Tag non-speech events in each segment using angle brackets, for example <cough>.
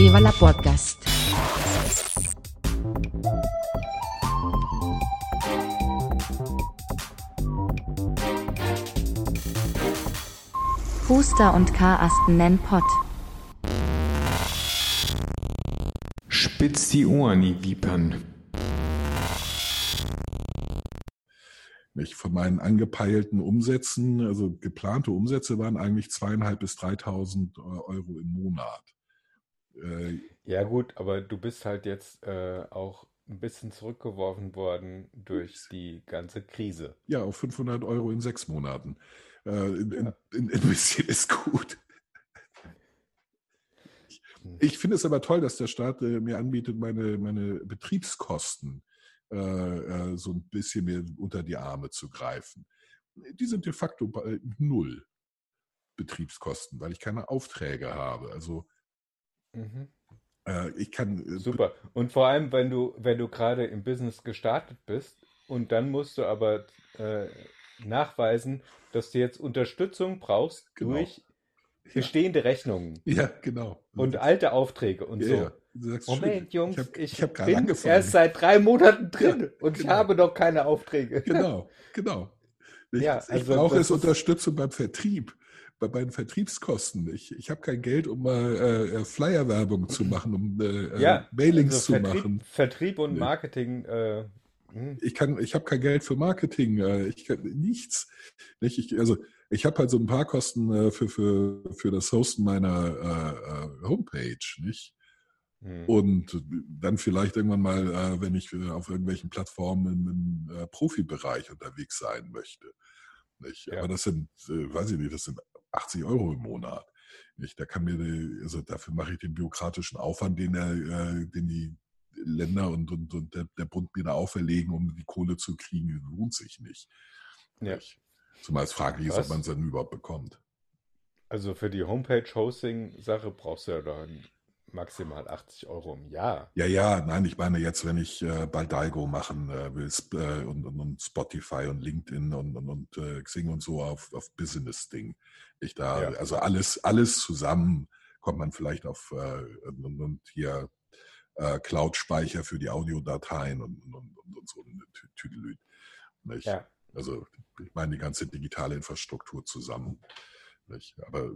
Viva la Podcast. Huster und Karasten nennen Pott. Spitz die Ohren, die Vipern. Nicht? Von meinen angepeilten Umsätzen, also geplante Umsätze waren eigentlich zweieinhalb bis 3.000 Euro im Monat. Äh, ja gut, aber du bist halt jetzt äh, auch ein bisschen zurückgeworfen worden durch die ganze Krise. Ja, auf 500 Euro in sechs Monaten. Äh, in, in, in, ein bisschen ist gut. Hm. Ich finde es aber toll, dass der Staat äh, mir anbietet, meine, meine Betriebskosten äh, äh, so ein bisschen mir unter die Arme zu greifen. Die sind de facto bei null Betriebskosten, weil ich keine Aufträge habe. Also mhm. äh, ich kann. Äh, Super. Und vor allem, wenn du, wenn du gerade im Business gestartet bist und dann musst du aber äh, nachweisen, dass du jetzt Unterstützung brauchst genau. durch bestehende Rechnungen. Ja, genau. Und alte Aufträge und ja, so. Moment, Jungs, ich, hab, ich, ich bin angefangen. erst seit drei Monaten drin ja, und genau. ich habe noch keine Aufträge. Genau, genau. <laughs> Ich, ja, also ich brauche es Unterstützung beim Vertrieb, bei meinen Vertriebskosten. Ich, ich habe kein Geld, um mal äh, äh Flyer-Werbung zu machen, um äh, ja, Mailings also zu Vertrieb, machen. Vertrieb und Marketing äh, hm. Ich kann, ich habe kein Geld für Marketing, äh, ich kann nichts. Nicht? Ich, also ich habe halt so ein paar Kosten äh, für, für, für das Hosten meiner äh, Homepage, nicht? Hm. Und dann vielleicht irgendwann mal, wenn ich auf irgendwelchen Plattformen im, Profibereich unterwegs sein möchte. Ja. Aber das sind, weiß ich nicht, das sind 80 Euro im Monat. Nicht? Da kann mir, also dafür mache ich den bürokratischen Aufwand, den, er, den die Länder und, und, und der, der, Bund mir da auferlegen, um die Kohle zu kriegen, lohnt sich nicht. Ja. Zumal es fraglich ist, ob man es dann überhaupt bekommt. Also für die Homepage-Hosting-Sache brauchst du ja dann maximal 80 Euro im Jahr. Ja, ja, nein, ich meine jetzt, wenn ich äh, Baldago machen äh, will äh, und, und, und, Spotify und LinkedIn und, und, und äh, Xing und so auf, auf Business-Ding. Ich da, ja. also alles, alles zusammen kommt man vielleicht auf äh, und, und hier äh, Cloud-Speicher für die Audiodateien und, und, und, so eine Tüdelüt. Ja. Also ich meine die ganze digitale Infrastruktur zusammen. Nicht? Aber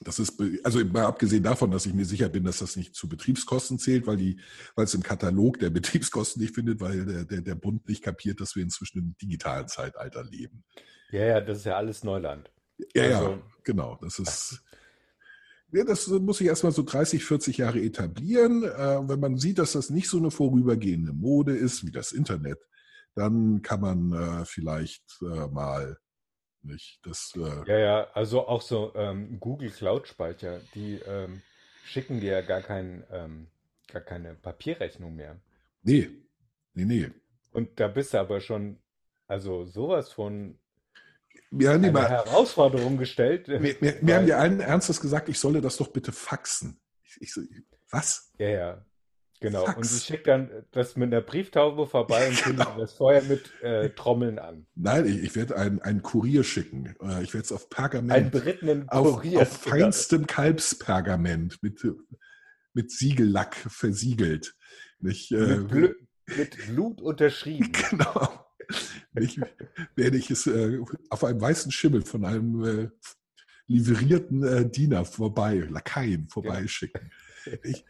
das ist, also mal abgesehen davon, dass ich mir sicher bin, dass das nicht zu Betriebskosten zählt, weil die, weil es im Katalog der <laughs> Betriebskosten nicht findet, weil der, der, der Bund nicht kapiert, dass wir inzwischen im digitalen Zeitalter leben. Ja, ja, das ist ja alles Neuland. Ja, also, ja, genau. Das ist, ja, das muss sich erstmal so 30, 40 Jahre etablieren. Äh, wenn man sieht, dass das nicht so eine vorübergehende Mode ist wie das Internet, dann kann man äh, vielleicht äh, mal nicht das. Äh ja, ja, also auch so ähm, Google Cloud Speicher, die ähm, schicken dir ja gar, kein, ähm, gar keine Papierrechnung mehr. Nee, nee, nee. Und da bist du aber schon, also sowas von die eine mal, Herausforderung gestellt. Mir, mir, mir haben die allen Ernstes gesagt, ich solle das doch bitte faxen. Ich, ich so, was? Ja, ja. Genau. Fax. Und ich schicke dann das mit einer Brieftaube vorbei und genau. das vorher mit äh, Trommeln an. Nein, ich, ich werde einen, einen Kurier schicken. Äh, ich werde es auf Pergament. Einen berittenen Kurier. Auf, auf feinstem Kalbspergament mit, mit Siegellack versiegelt. Nicht, äh, mit, mit Blut unterschrieben. <laughs> Genau ich, werde ich es äh, auf einem weißen Schimmel von einem äh, livrierten äh, Diener vorbei, Lakaien vorbeischicken. Ja. Ich,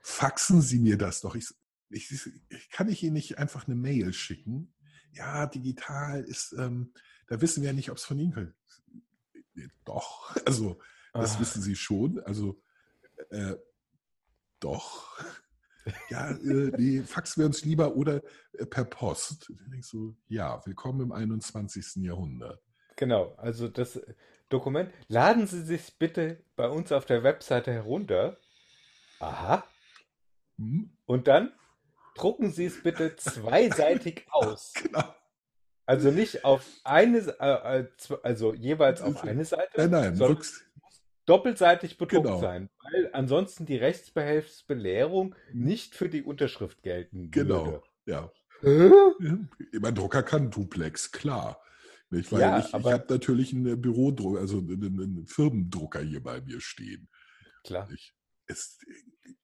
faxen Sie mir das doch. Ich, ich, ich, kann ich Ihnen nicht einfach eine Mail schicken? Ja, digital ist, ähm, da wissen wir ja nicht, ob es von Ihnen kommt. Doch, <laughs> also das ah. wissen Sie schon. Also äh, doch ja, äh, nee, faxen wir uns lieber oder äh, per Post. Ich denke so, ja, willkommen im 21. Jahrhundert. Genau, also das Dokument, laden Sie sich bitte bei uns auf der Webseite herunter. Aha. Hm? Und dann drucken Sie es bitte zweiseitig <laughs> aus. Genau. Also nicht auf eine, äh, äh also jeweils auf eine Seite. Nein, nein, sondern, doppelseitig bedruckt genau. sein, weil ansonsten die Rechtsbehelfsbelehrung nicht für die Unterschrift gelten genau. würde. Genau, ja. Mein Drucker kann Duplex, klar. Nicht? Weil ja, ich, ich habe natürlich einen Bürodrucker, also einen, einen, Firmendrucker hier bei mir stehen. Klar. Ich, Es,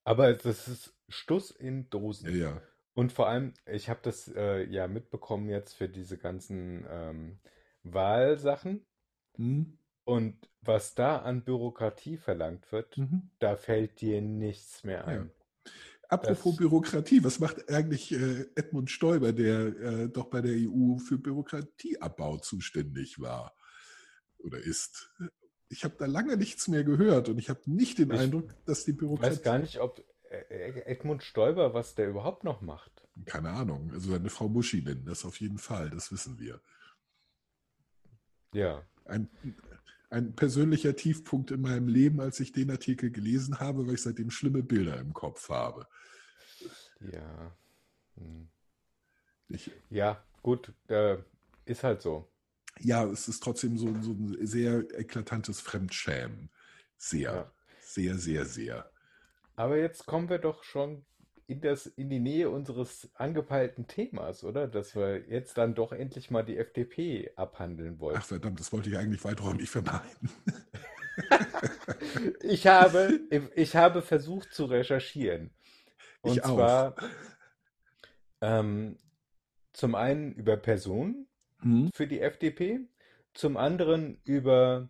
Aber das ist Stuss in Dosen. ja, ja. Und vor allem, ich habe das äh, ja mitbekommen jetzt für diese ganzen ähm, Wahlsachen. Hm? Und was da an Bürokratie verlangt wird, Mhm. da fällt dir nichts mehr ein. Apropos Das- Bürokratie, was macht eigentlich äh, Edmund Stoiber, der äh, doch bei der EU für Bürokratieabbau zuständig war oder ist? Ich habe da lange nichts mehr gehört und ich habe nicht den Ich Eindruck, dass die Ich Bürokratie. weiß gar nicht, ob Edmund Stoiber, was der überhaupt noch macht. Keine Ahnung. Also seine Frau Muschi nennen das auf jeden Fall, das wissen wir. Ja. Ein, ein persönlicher Tiefpunkt in meinem Leben, als ich den Artikel gelesen habe, weil ich seitdem schlimme Bilder im Kopf habe. Ja. Hm. Ich, Ja, gut, äh, ist halt so. Ja, es ist trotzdem so, so ein sehr eklatantes Fremdschämen. Sehr, Ja. sehr, sehr, sehr. Aber jetzt kommen wir doch schon in das, in die Nähe unseres angepeilten Themas, oder? Dass wir jetzt dann doch endlich mal die FDP abhandeln wollen. Ach verdammt, das wollte ich eigentlich weiträumig vermeiden. <laughs> Ich habe, ich habe versucht zu recherchieren. Und Ich auch. zwar ähm, zum einen über Personen Hm? für die FDP, zum anderen über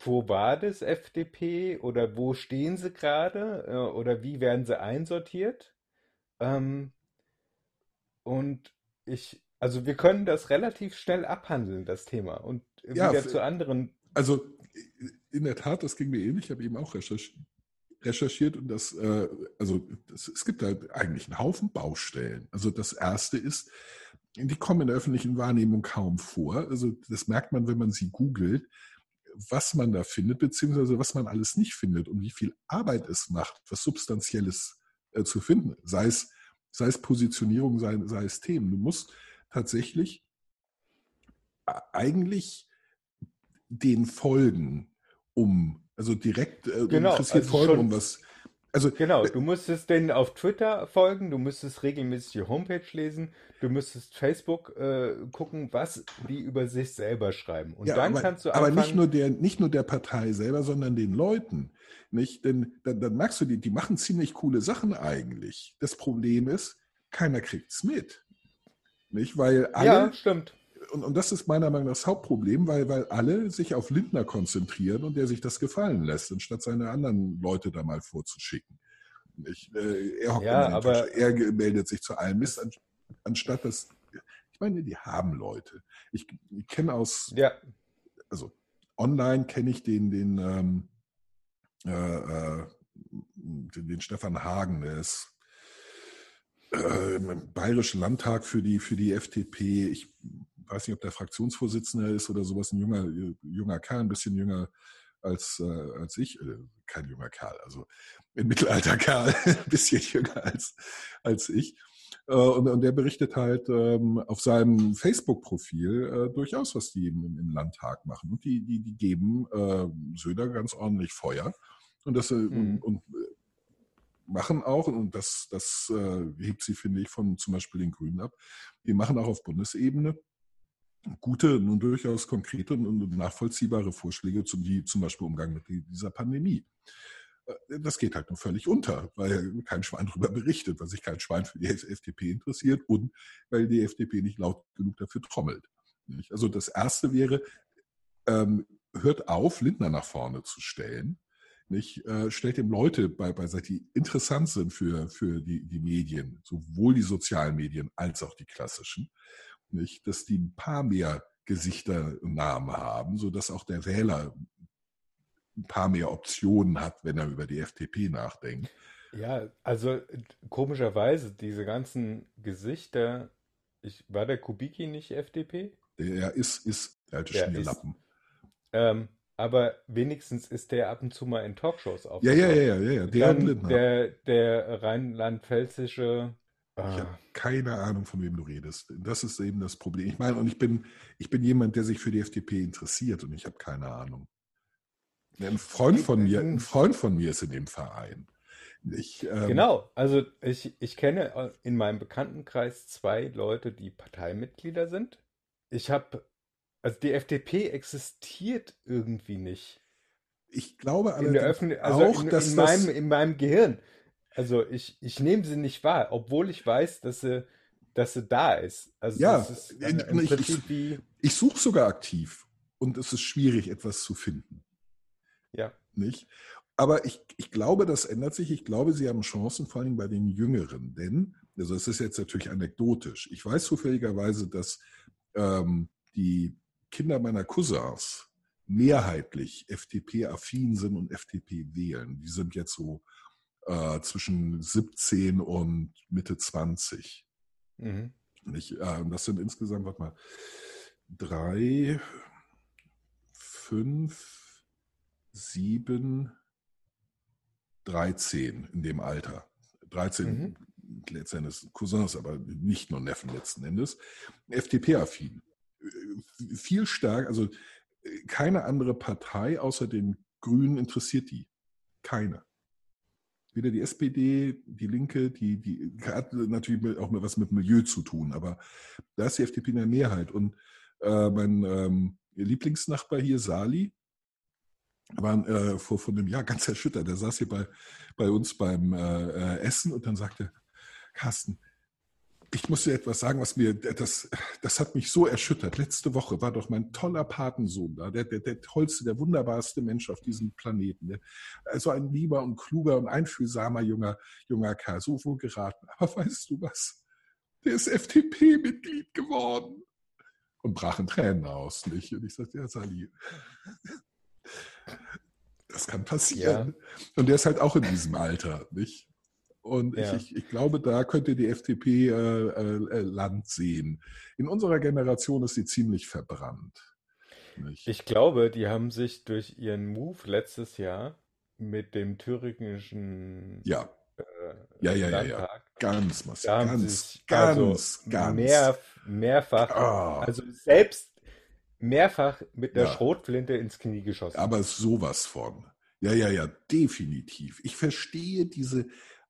Quo Vadis FDP oder wo stehen sie gerade äh, oder wie werden sie einsortiert. Ähm, und ich, also wir können das relativ schnell abhandeln, das Thema, und Ja, wieder f- zu anderen. Also in der Tat, das ging mir ähnlich. Ich habe eben auch recherch recherchiert und das, äh, also das, es gibt da eigentlich einen Haufen Baustellen. Also das erste ist, die kommen in der öffentlichen Wahrnehmung kaum vor. Also das merkt man, wenn man sie googelt, was man da findet, beziehungsweise was man alles nicht findet und wie viel Arbeit es macht, was Substanzielles äh, zu finden. Sei es, sei es Positionierung, sei, sei es Themen. Du musst tatsächlich eigentlich den folgen, um, also direkt äh, Genau, interessiert also folgen, um was. Also Genau, äh, du müsstest denen auf Twitter folgen, du müsstest regelmäßig die Homepage lesen, du müsstest Facebook äh, gucken, was die über sich selber schreiben. Und Ja, dann aber, kannst du aber nicht anfangen. nur der, nicht nur der Partei selber, sondern den Leuten. Nicht? Denn dann, dann merkst du, die, die machen ziemlich coole Sachen eigentlich. Das Problem ist, keiner kriegt's mit. Nicht? Weil alle, Ja, stimmt. Und, und das ist meiner Meinung nach das Hauptproblem, weil, weil alle sich auf Lindner konzentrieren und der sich das gefallen lässt, anstatt seine anderen Leute da mal vorzuschicken. Nicht? Äh, Er, hockt Ja, aber- Tisch, er meldet sich zu allem Mist, an, anstatt dass. Ich meine, die haben Leute. Ich, ich kenne aus Ja, also online kenne ich den, den, ähm, äh, äh, den, den Stefan Hagen, der ist äh, im Bayerischen Landtag für die, für die FDP. Ich weiß nicht, ob der Fraktionsvorsitzende ist oder sowas, ein junger, junger Kerl, ein bisschen jünger als, äh, als ich. Äh, kein junger Kerl, also ein Mittelalter-Kerl, <laughs> ein bisschen jünger als, als ich. Äh, Und, und der berichtet halt ähm, auf seinem Facebook-Profil äh, durchaus, was die im, im Landtag machen. Und die, die, die geben äh, Söder ganz ordentlich Feuer. Und das äh, Mhm. und, und äh, machen auch, und das, das äh, hebt sie, finde ich, von zum Beispiel den Grünen ab, die machen auch auf Bundesebene gute, nun durchaus konkrete und nachvollziehbare Vorschläge zum, wie zum Beispiel Umgang mit die- dieser Pandemie. Äh, Das geht halt nur völlig unter, weil kein Schwein darüber berichtet, weil sich kein Schwein für die FDP interessiert und weil die FDP nicht laut genug dafür trommelt. Also das Erste wäre, ähm, hört auf, Lindner nach vorne zu stellen. Nicht? Äh, stellt ihm Leute bei, beiseite, die interessant sind für, für die, die Medien, sowohl die sozialen Medien als auch die klassischen. Nicht? Dass die ein paar mehr Gesichter und Namen haben, sodass auch der Wähler ein paar mehr Optionen hat, wenn er über die FDP nachdenkt. ja, also komischerweise, diese ganzen Gesichter, ich, war der Kubicki nicht FDP? Der ist, ist der alte Der Schmierlappen. Ähm, aber wenigstens ist der ab und zu mal in Talkshows Ja, ja, aufgetaucht. ja, ja, ja. Der der, der rheinland-pfälzische, Ich ah, habe keine Ahnung, von wem du redest. Das ist eben das Problem. Ich meine, und ich bin, ich bin jemand, der sich für die FDP interessiert und ich habe keine Ahnung. Ein Freund von mir, ein Freund von mir ist in dem Verein. Ich, ähm, Genau, also ich, ich kenne äh, in meinem Bekanntenkreis zwei Leute, die Parteimitglieder sind. Ich habe, also die FDP existiert irgendwie nicht. Ich glaube Öffentlich also auch, in, dass in, meinem, in meinem Gehirn. Also ich, ich nehme sie nicht wahr, obwohl ich weiß, dass sie, dass sie da ist. Also ja, ist im ich, ich, wie... ich suche sogar aktiv und es ist schwierig, etwas zu finden. Ja. Nicht? Aber ich, ich glaube, das ändert sich. Ich glaube, sie haben Chancen, vor allem bei den Jüngeren. Denn, also es ist jetzt natürlich anekdotisch. Ich weiß zufälligerweise, dass ähm, die Kinder meiner Cousins mehrheitlich FDP-affin sind und FDP wählen. Die sind jetzt so äh, zwischen 17 und Mitte 20. Mhm. Ich, äh, das sind insgesamt, warte mal, drei, fünf, sieben, 13 in dem Alter. 13 mhm. letztendlich Cousins, aber nicht nur Neffen letzten Endes. FDP-affin. Viel stärker, also keine andere Partei außer den Grünen interessiert die. Keine. Weder die SPD, die Linke, die, die hat natürlich auch was mit Milieu zu tun, aber da ist die FDP in der Mehrheit. Und äh, mein ähm, Lieblingsnachbar hier, Sali, war äh, vor, vor einem Jahr ganz erschüttert. Der saß hier bei, bei uns beim äh, äh, Essen und dann sagte, Carsten, ich muss dir etwas sagen, was mir, das, das hat mich so erschüttert. Letzte Woche war doch mein toller Patensohn da, der, der, der tollste, der wunderbarste Mensch auf diesem Planeten. Der, also ein lieber und kluger und einfühlsamer junger, junger Kerl, so wohl geraten. Aber weißt du was? Der ist FDP-Mitglied geworden. Und brach in Tränen aus. Nicht? Und ich sagte, ja, Sali, das kann passieren. Ja. Und der ist halt auch in diesem Alter, nicht? Und ja. ich, ich, glaube, da könnte die FDP äh, äh, Land sehen. In unserer Generation ist sie ziemlich verbrannt. Nicht? Ich glaube, die haben sich durch ihren Move letztes Jahr mit dem thüringischen ja. Äh, ja, ja, ja, ja, ganz massiv, ganz, ganz, also ganz. Mehr, mehrfach, oh. also selbst mehrfach mit der ja. Schrotflinte ins Knie geschossen. Aber sowas von. Ja, ja, ja, definitiv. Ich verstehe diese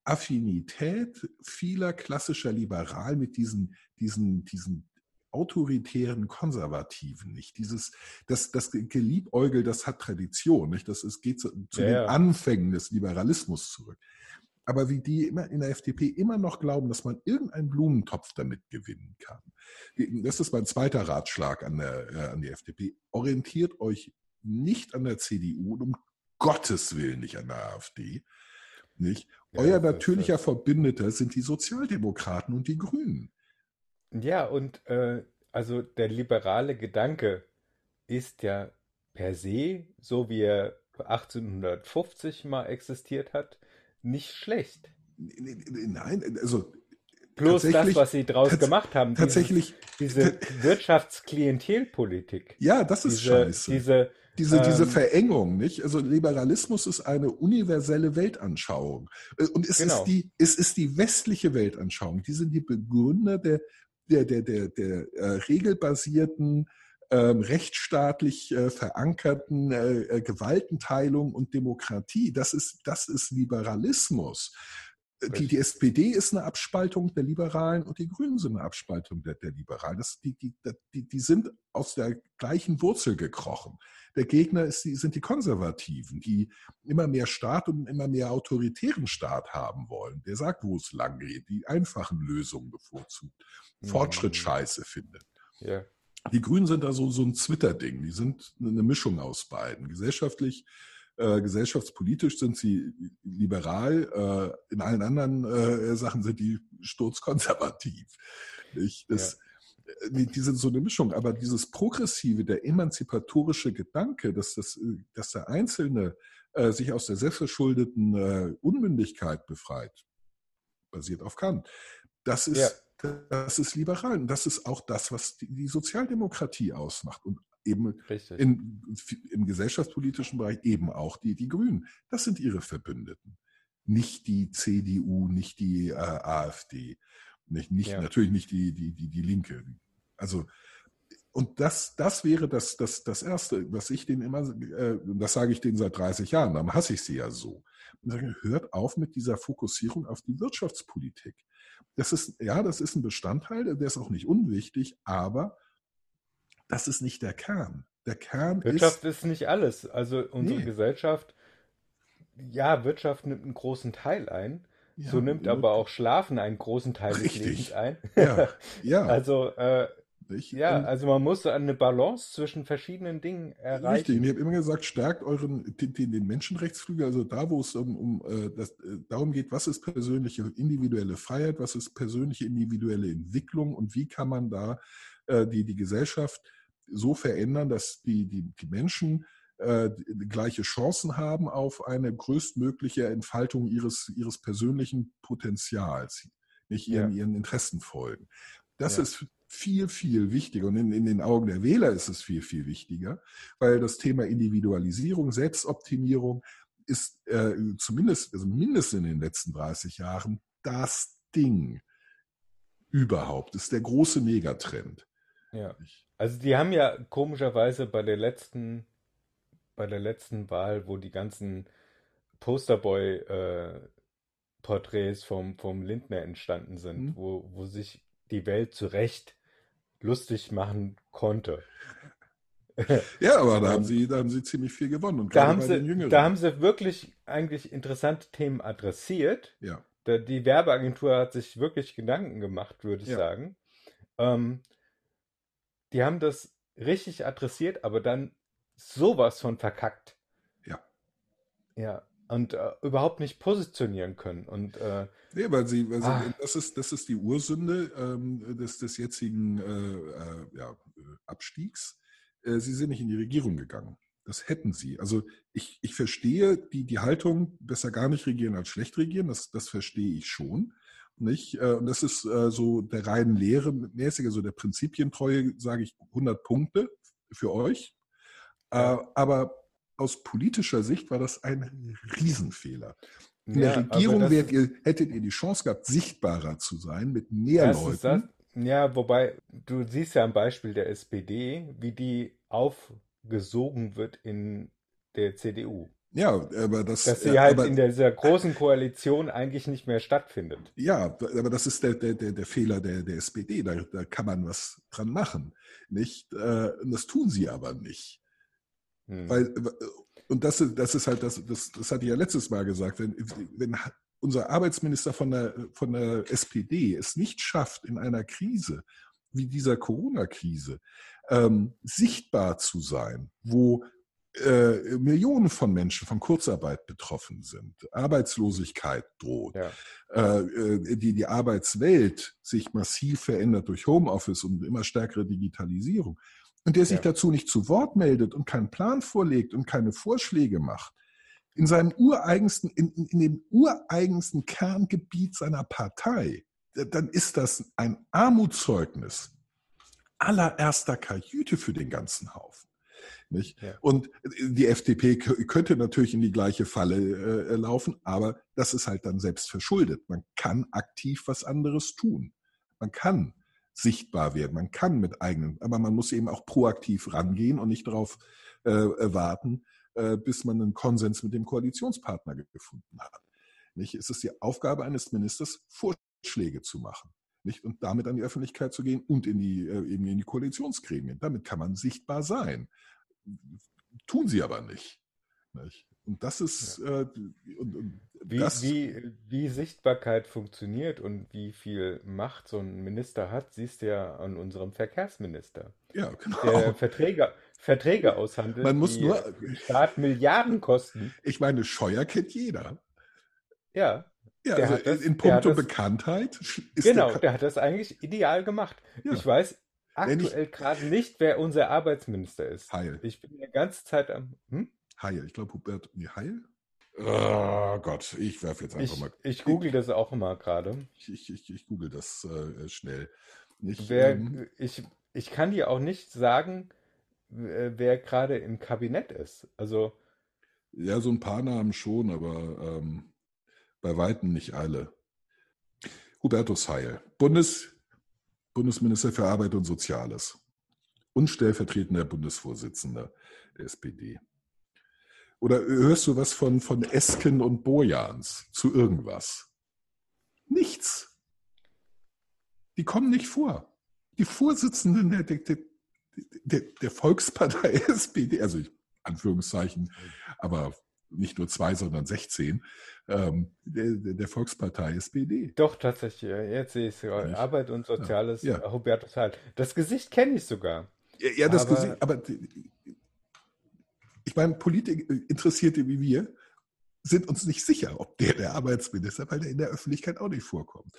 Affinität vieler klassischer Liberal mit diesen, diesen, diesen autoritären Konservativen nicht. Dieses, das, das Geliebäugel, das hat Tradition, nicht? Das ist, geht zu, zu ja, den ja. Anfängen des Liberalismus zurück. Aber wie die immer in der FDP immer noch glauben, dass man irgendeinen Blumentopf damit gewinnen kann. Das ist mein zweiter Ratschlag an, der, äh, an die FDP. Orientiert euch nicht an der CDU und um Gottes Willen nicht an der AfD. Nicht? Ja, Euer natürlicher das. Verbündeter sind die Sozialdemokraten und die Grünen. Ja, und äh, also der liberale Gedanke ist ja per se, so wie er 1850 mal existiert hat, nicht schlecht. Nein, also Bloß das, was sie draus gemacht haben. Tatsächlich. Diese, diese Wirtschaftsklientelpolitik. Ja, das ist diese, scheiße. Diese, diese, ähm, diese Verengung, nicht? Also Liberalismus ist eine universelle Weltanschauung. Äh, und es genau. ist die, es ist die westliche Weltanschauung. Die sind die Begründer der, der, der, der, der äh, regelbasierten ähm, rechtsstaatlich äh, verankerten äh, äh, Gewaltenteilung und Demokratie. Das ist, das ist Liberalismus. Die, die, SPD ist eine Abspaltung der Liberalen und die Grünen sind eine Abspaltung der, der Liberalen. Das, die, die, die, die sind aus der gleichen Wurzel gekrochen. Der Gegner ist die, sind die Konservativen, die immer mehr Staat und immer mehr autoritären Staat haben wollen. Der sagt, wo es lang geht, die einfachen Lösungen bevorzugt, Fortschritt scheiße findet. Ja. Die Grünen sind da so, so ein Twitter-Ding. Die sind eine Mischung aus beiden. Gesellschaftlich, äh, gesellschaftspolitisch sind sie liberal, äh, in allen anderen äh, Sachen sind die sturzkonservativ. Ich, das, ja. Äh, die, die, sind so eine Mischung. Aber dieses progressive, der emanzipatorische Gedanke, dass, das, dass der Einzelne äh, sich aus der selbstverschuldeten äh, Unmündigkeit befreit, basiert auf Kant. Das ist ja das ist liberal. Und das ist auch das, was die, die Sozialdemokratie ausmacht. Und eben in, im gesellschaftspolitischen Bereich eben auch die, die Grünen. Das sind ihre Verbündeten. Nicht die CDU, nicht die äh, AfD, nicht, nicht, ja. natürlich nicht die, die, die, die Linke. Also, und das, das wäre das, das, das Erste, was ich denen immer, äh, das sage ich denen seit 30 Jahren, dann hasse ich sie ja so. Und sage, hört auf mit dieser Fokussierung auf die Wirtschaftspolitik. Das ist, ja, das ist ein Bestandteil, der ist auch nicht unwichtig, aber das ist nicht der Kern. Der Kern Wirtschaft ist, ist nicht alles. Also unsere nee. Gesellschaft, ja, Wirtschaft nimmt einen großen Teil ein. Ja, so nimmt aber auch Schlafen einen großen Teil richtig. des Lebens ein. Ja, ja. <laughs> also äh, nicht? Ja, also man muss eine Balance zwischen verschiedenen Dingen erreichen. Richtig, und ich habe immer gesagt, stärkt euren den, den Menschenrechtsflügel, also da, wo es um, um äh, das, äh, darum geht, was ist persönliche individuelle Freiheit, was ist persönliche individuelle Entwicklung und wie kann man da äh, die, die Gesellschaft so verändern, dass die, die, die Menschen äh, gleiche Chancen haben auf eine größtmögliche Entfaltung ihres, ihres persönlichen Potenzials, nicht ihren, ja. ihren Interessen folgen. Das ja. ist viel, viel wichtiger. Und in, in den Augen der Wähler ist es viel, viel wichtiger, weil das Thema Individualisierung, Selbstoptimierung ist äh, zumindest, also mindestens in den letzten 30 Jahren das Ding überhaupt, ist der große Megatrend. Ja. Also die haben ja komischerweise bei der letzten, bei der letzten Wahl, wo die ganzen Posterboy-Porträts äh, vom, vom Lindner entstanden sind, mhm. wo, wo sich die Welt zu Recht lustig machen konnte. <laughs> Ja, aber da haben sie, da haben sie ziemlich viel gewonnen. Und da haben, sie, da haben sie wirklich eigentlich interessante Themen adressiert. Ja. Die Werbeagentur hat sich wirklich Gedanken gemacht, würde ich ja. sagen. Ähm, die haben das richtig adressiert, aber dann sowas von verkackt. Ja. Ja und äh, überhaupt nicht positionieren können. Und, äh, nee, weil sie, weil sie ah. das, ist, das ist die Ursünde ähm, des, des jetzigen äh, äh ja, Abstiegs. Äh, sie sind nicht in die Regierung gegangen. Das hätten sie. Also ich, ich verstehe die, die Haltung, besser gar nicht regieren als schlecht regieren, das, das verstehe ich schon. Nicht? Äh, und das ist so der reinen Lehre mäßig, also der Prinzipientreue, sage ich 100 Punkte für euch. Ja. Aber aus politischer Sicht war das ein Riesenfehler. In ja, der Regierung ihr, hättet ihr die Chance gehabt, sichtbarer zu sein mit mehr Leuten. Ja, wobei du siehst ja am Beispiel der SPD, wie die aufgesogen wird in der CDU. Ja, aber das. Dass sie halt aber, in dieser großen Koalition eigentlich nicht mehr stattfindet. Ja, aber das ist der, der, der, Fehler der, der SPD. Da, da kann man was dran machen. Nicht? Äh, das tun sie aber nicht. Hm. Weil, und das, das ist halt das, das, das hatte ich ja letztes Mal gesagt, wenn, wenn unser Arbeitsminister von der, von der SPD es nicht schafft, in einer Krise wie dieser Corona-Krise ähm, sichtbar zu sein, wo äh, Millionen von Menschen von Kurzarbeit betroffen sind, Arbeitslosigkeit droht, ja. äh, äh die, die Arbeitswelt sich massiv verändert durch Homeoffice und immer stärkere Digitalisierung und der sich ja. dazu nicht zu Wort meldet und keinen Plan vorlegt und keine Vorschläge macht, in seinem ureigensten, in, in dem ureigensten Kerngebiet seiner Partei, dann ist das ein Armutszeugnis allererster Kajüte für den ganzen Haufen. Nicht? Ja. Und die FDP könnte natürlich in die gleiche Falle äh, laufen, aber das ist halt dann selbst verschuldet. Man kann aktiv was anderes tun. Man kann sichtbar werden. Man kann mit eigenen, aber man muss eben auch proaktiv rangehen und nicht darauf äh, warten, äh, bis man einen Konsens mit dem Koalitionspartner gefunden hat. Nicht? Es ist die Aufgabe eines Ministers, Vorschläge zu machen. Nicht? Und damit an die Öffentlichkeit zu gehen und in die, äh, eben in die Koalitionsgremien. Damit kann man sichtbar sein. Tun sie aber nicht. nicht? Und das ist, ja. äh, und, und wie, das, wie, wie Sichtbarkeit funktioniert und wie viel Macht so ein Minister hat, siehst du ja an unserem Verkehrsminister. Ja, genau. Der Verträge, Verträge aushandelt, Man muss die nur, Staat Milliarden kosten. Ich meine, Scheuer kennt jeder. Ja. Ja, also das, in puncto Bekanntheit ist Genau, der, der, hat das eigentlich ideal gemacht. Ja. Ich weiß aktuell gerade nicht, wer unser Arbeitsminister ist. Heil. Ich bin die ganze Zeit am. Hm? Heil. Ich glaube, Hubert. Nee, Heil? Oh Gott, ich werfe jetzt einfach ich, mal. Ich google das auch immer gerade. Ich, ich, ich, ich, google das äh, schnell. Nicht, wer, ähm, ich, ich kann dir auch nicht sagen, wer gerade im Kabinett ist. Also. Ja, so ein paar Namen schon, aber ähm, bei Weitem nicht alle. Hubertus Heil, Bundes, Bundesminister für Arbeit und Soziales und stellvertretender Bundesvorsitzender der SPD. Oder hörst du was von, von Esken und Bojans zu irgendwas? Nichts. Die kommen nicht vor. Die Vorsitzenden der, der, der, der Volkspartei <laughs> SPD, also ich, Anführungszeichen, aber nicht nur zwei, sondern 16, ähm, der, der, Volkspartei SPD. Doch, tatsächlich. Jetzt sehe ich es. Arbeit und Soziales, ja. ja. Hubertus Heil. Das Gesicht kenne ich sogar. Ja, ja das aber, Gesicht, aber ich meine, Politik Interessierte wie wir sind uns nicht sicher, ob der der Arbeitsminister, weil der in der Öffentlichkeit auch nicht vorkommt.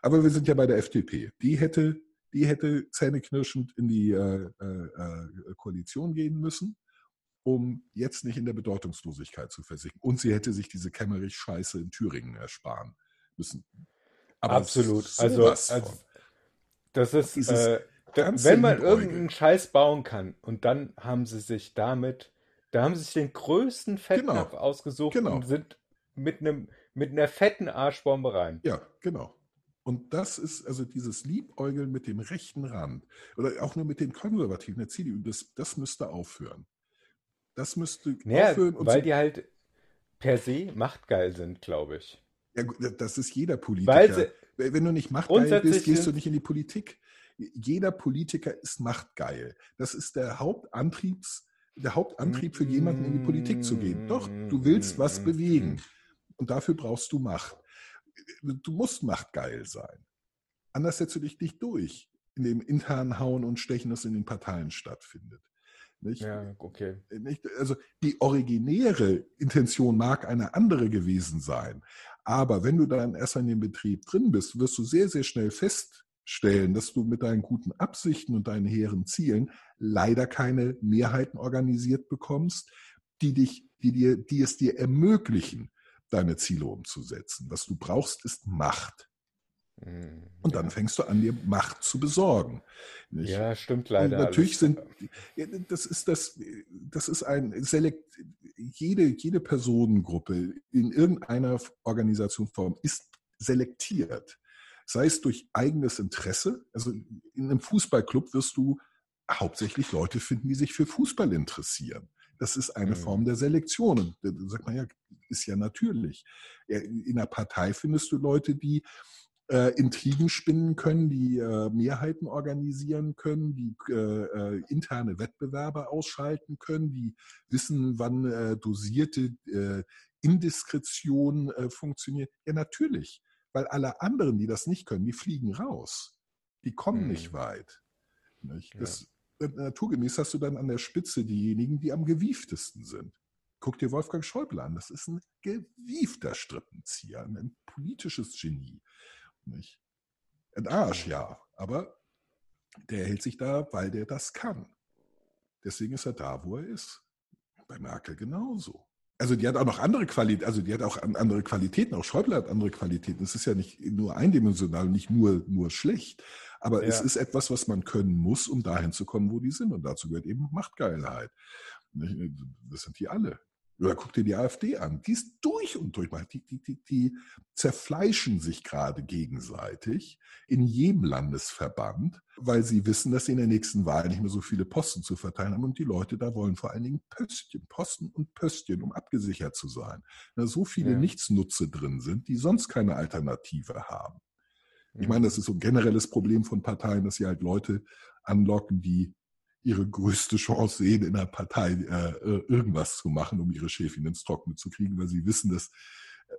Aber wir sind ja bei der FDP. Die hätte, die hätte zähneknirschend in die äh, äh, äh Koalition gehen müssen um jetzt nicht in der Bedeutungslosigkeit zu versinken. Und sie hätte sich diese Kämmerich-Scheiße in Thüringen ersparen müssen. Aber Absolut. Also, also, das ist, äh, wenn man irgendeinen Scheiß bauen kann und dann haben sie sich damit, da haben sie sich den größten Fettnapf genau. ausgesucht genau. und sind mit einem mit einer fetten Arschbombe rein. Ja, genau. Und das ist also dieses Liebäugeln mit dem rechten Rand oder auch nur mit den Konservativen der CDU, das, das müsste aufhören. Das müsste naja, aufhören. weil so die halt per se machtgeil sind, glaube ich. Ja, das ist jeder Politiker. Sie, Wenn du nicht machtgeil bist, gehst du nicht in die Politik. Jeder Politiker ist machtgeil. Das ist der Hauptantriebs, der Hauptantrieb für jemanden in die Politik zu gehen. Doch, du willst was bewegen. Und dafür brauchst du Macht. Du musst machtgeil sein. Anders setzt du dich nicht durch in dem internen Hauen und Stechen, das in den Parteien stattfindet. Nicht? Ja, okay. Nicht? Also die originäre Intention mag eine andere gewesen sein. Aber wenn du dann erst in dem Betrieb drin bist, wirst du sehr, sehr schnell feststellen, dass du mit deinen guten Absichten und deinen hehren Zielen leider keine Mehrheiten organisiert bekommst, die dich, die dir, die es dir ermöglichen, deine Ziele umzusetzen. Was du brauchst, ist Macht. Mhm. Und dann fängst du an, dir Macht zu besorgen. Nicht? Ja, stimmt leider. Und natürlich sind, das ist das, das ist ein Selekt, jede, jede Personengruppe in irgendeiner Organisationsform ist selektiert. Sei es durch eigenes Interesse. Also in einem Fußballclub wirst du hauptsächlich Leute finden, die sich für Fußball interessieren. Das ist eine mhm. Form der Selektion. da sagt man ja, ist ja natürlich. In einer Partei findest du Leute, die äh, Intrigen spinnen können, die äh, Mehrheiten organisieren können, die äh, äh interne Wettbewerbe ausschalten können, die wissen, wann äh, dosierte äh, Indiskretion funktioniert. Ja, natürlich, weil alle anderen, die das nicht können, die fliegen raus. Die kommen hm. nicht weit. Nicht? Das, ja. Naturgemäß hast du dann an der Spitze diejenigen, die am gewieftesten sind. Guck dir Wolfgang Schäuble an. Das ist ein gewiefter Strippenzieher, ein politisches Genie. Nicht? Ein Arsch, ja, aber der hält sich da, weil der das kann. Deswegen ist er da, wo er ist. Bei Merkel genauso. Also die hat auch noch andere Qualitäten, also die hat auch andere Qualitäten, auch Schäuble hat andere Qualitäten. Es ist ja nicht nur eindimensional, nicht nur, nur schlecht. Aber ja. es ist etwas, was man können muss, um dahin zu kommen, wo die sind. Und dazu gehört eben Machtgeilheit. Das sind die alle. Oder guck dir die AfD an. Die ist durch und durch. Die, die, die, die zerfleischen sich gerade gegenseitig in jedem Landesverband, weil sie wissen, dass sie in der nächsten Wahl nicht mehr so viele Posten zu verteilen haben. Und die Leute da wollen vor allen Dingen Pöstchen, Posten und Pöstchen, um abgesichert zu sein. Da so viele ja. Nichtsnutze drin sind, die sonst keine Alternative haben. Ich meine, das ist so ein generelles Problem von Parteien, dass sie halt Leute anlocken, die ihre größte Chance sehen, in einer Partei äh, äh, irgendwas zu machen, um ihre Schäfchen ins Trockene zu kriegen, weil sie wissen, dass, äh,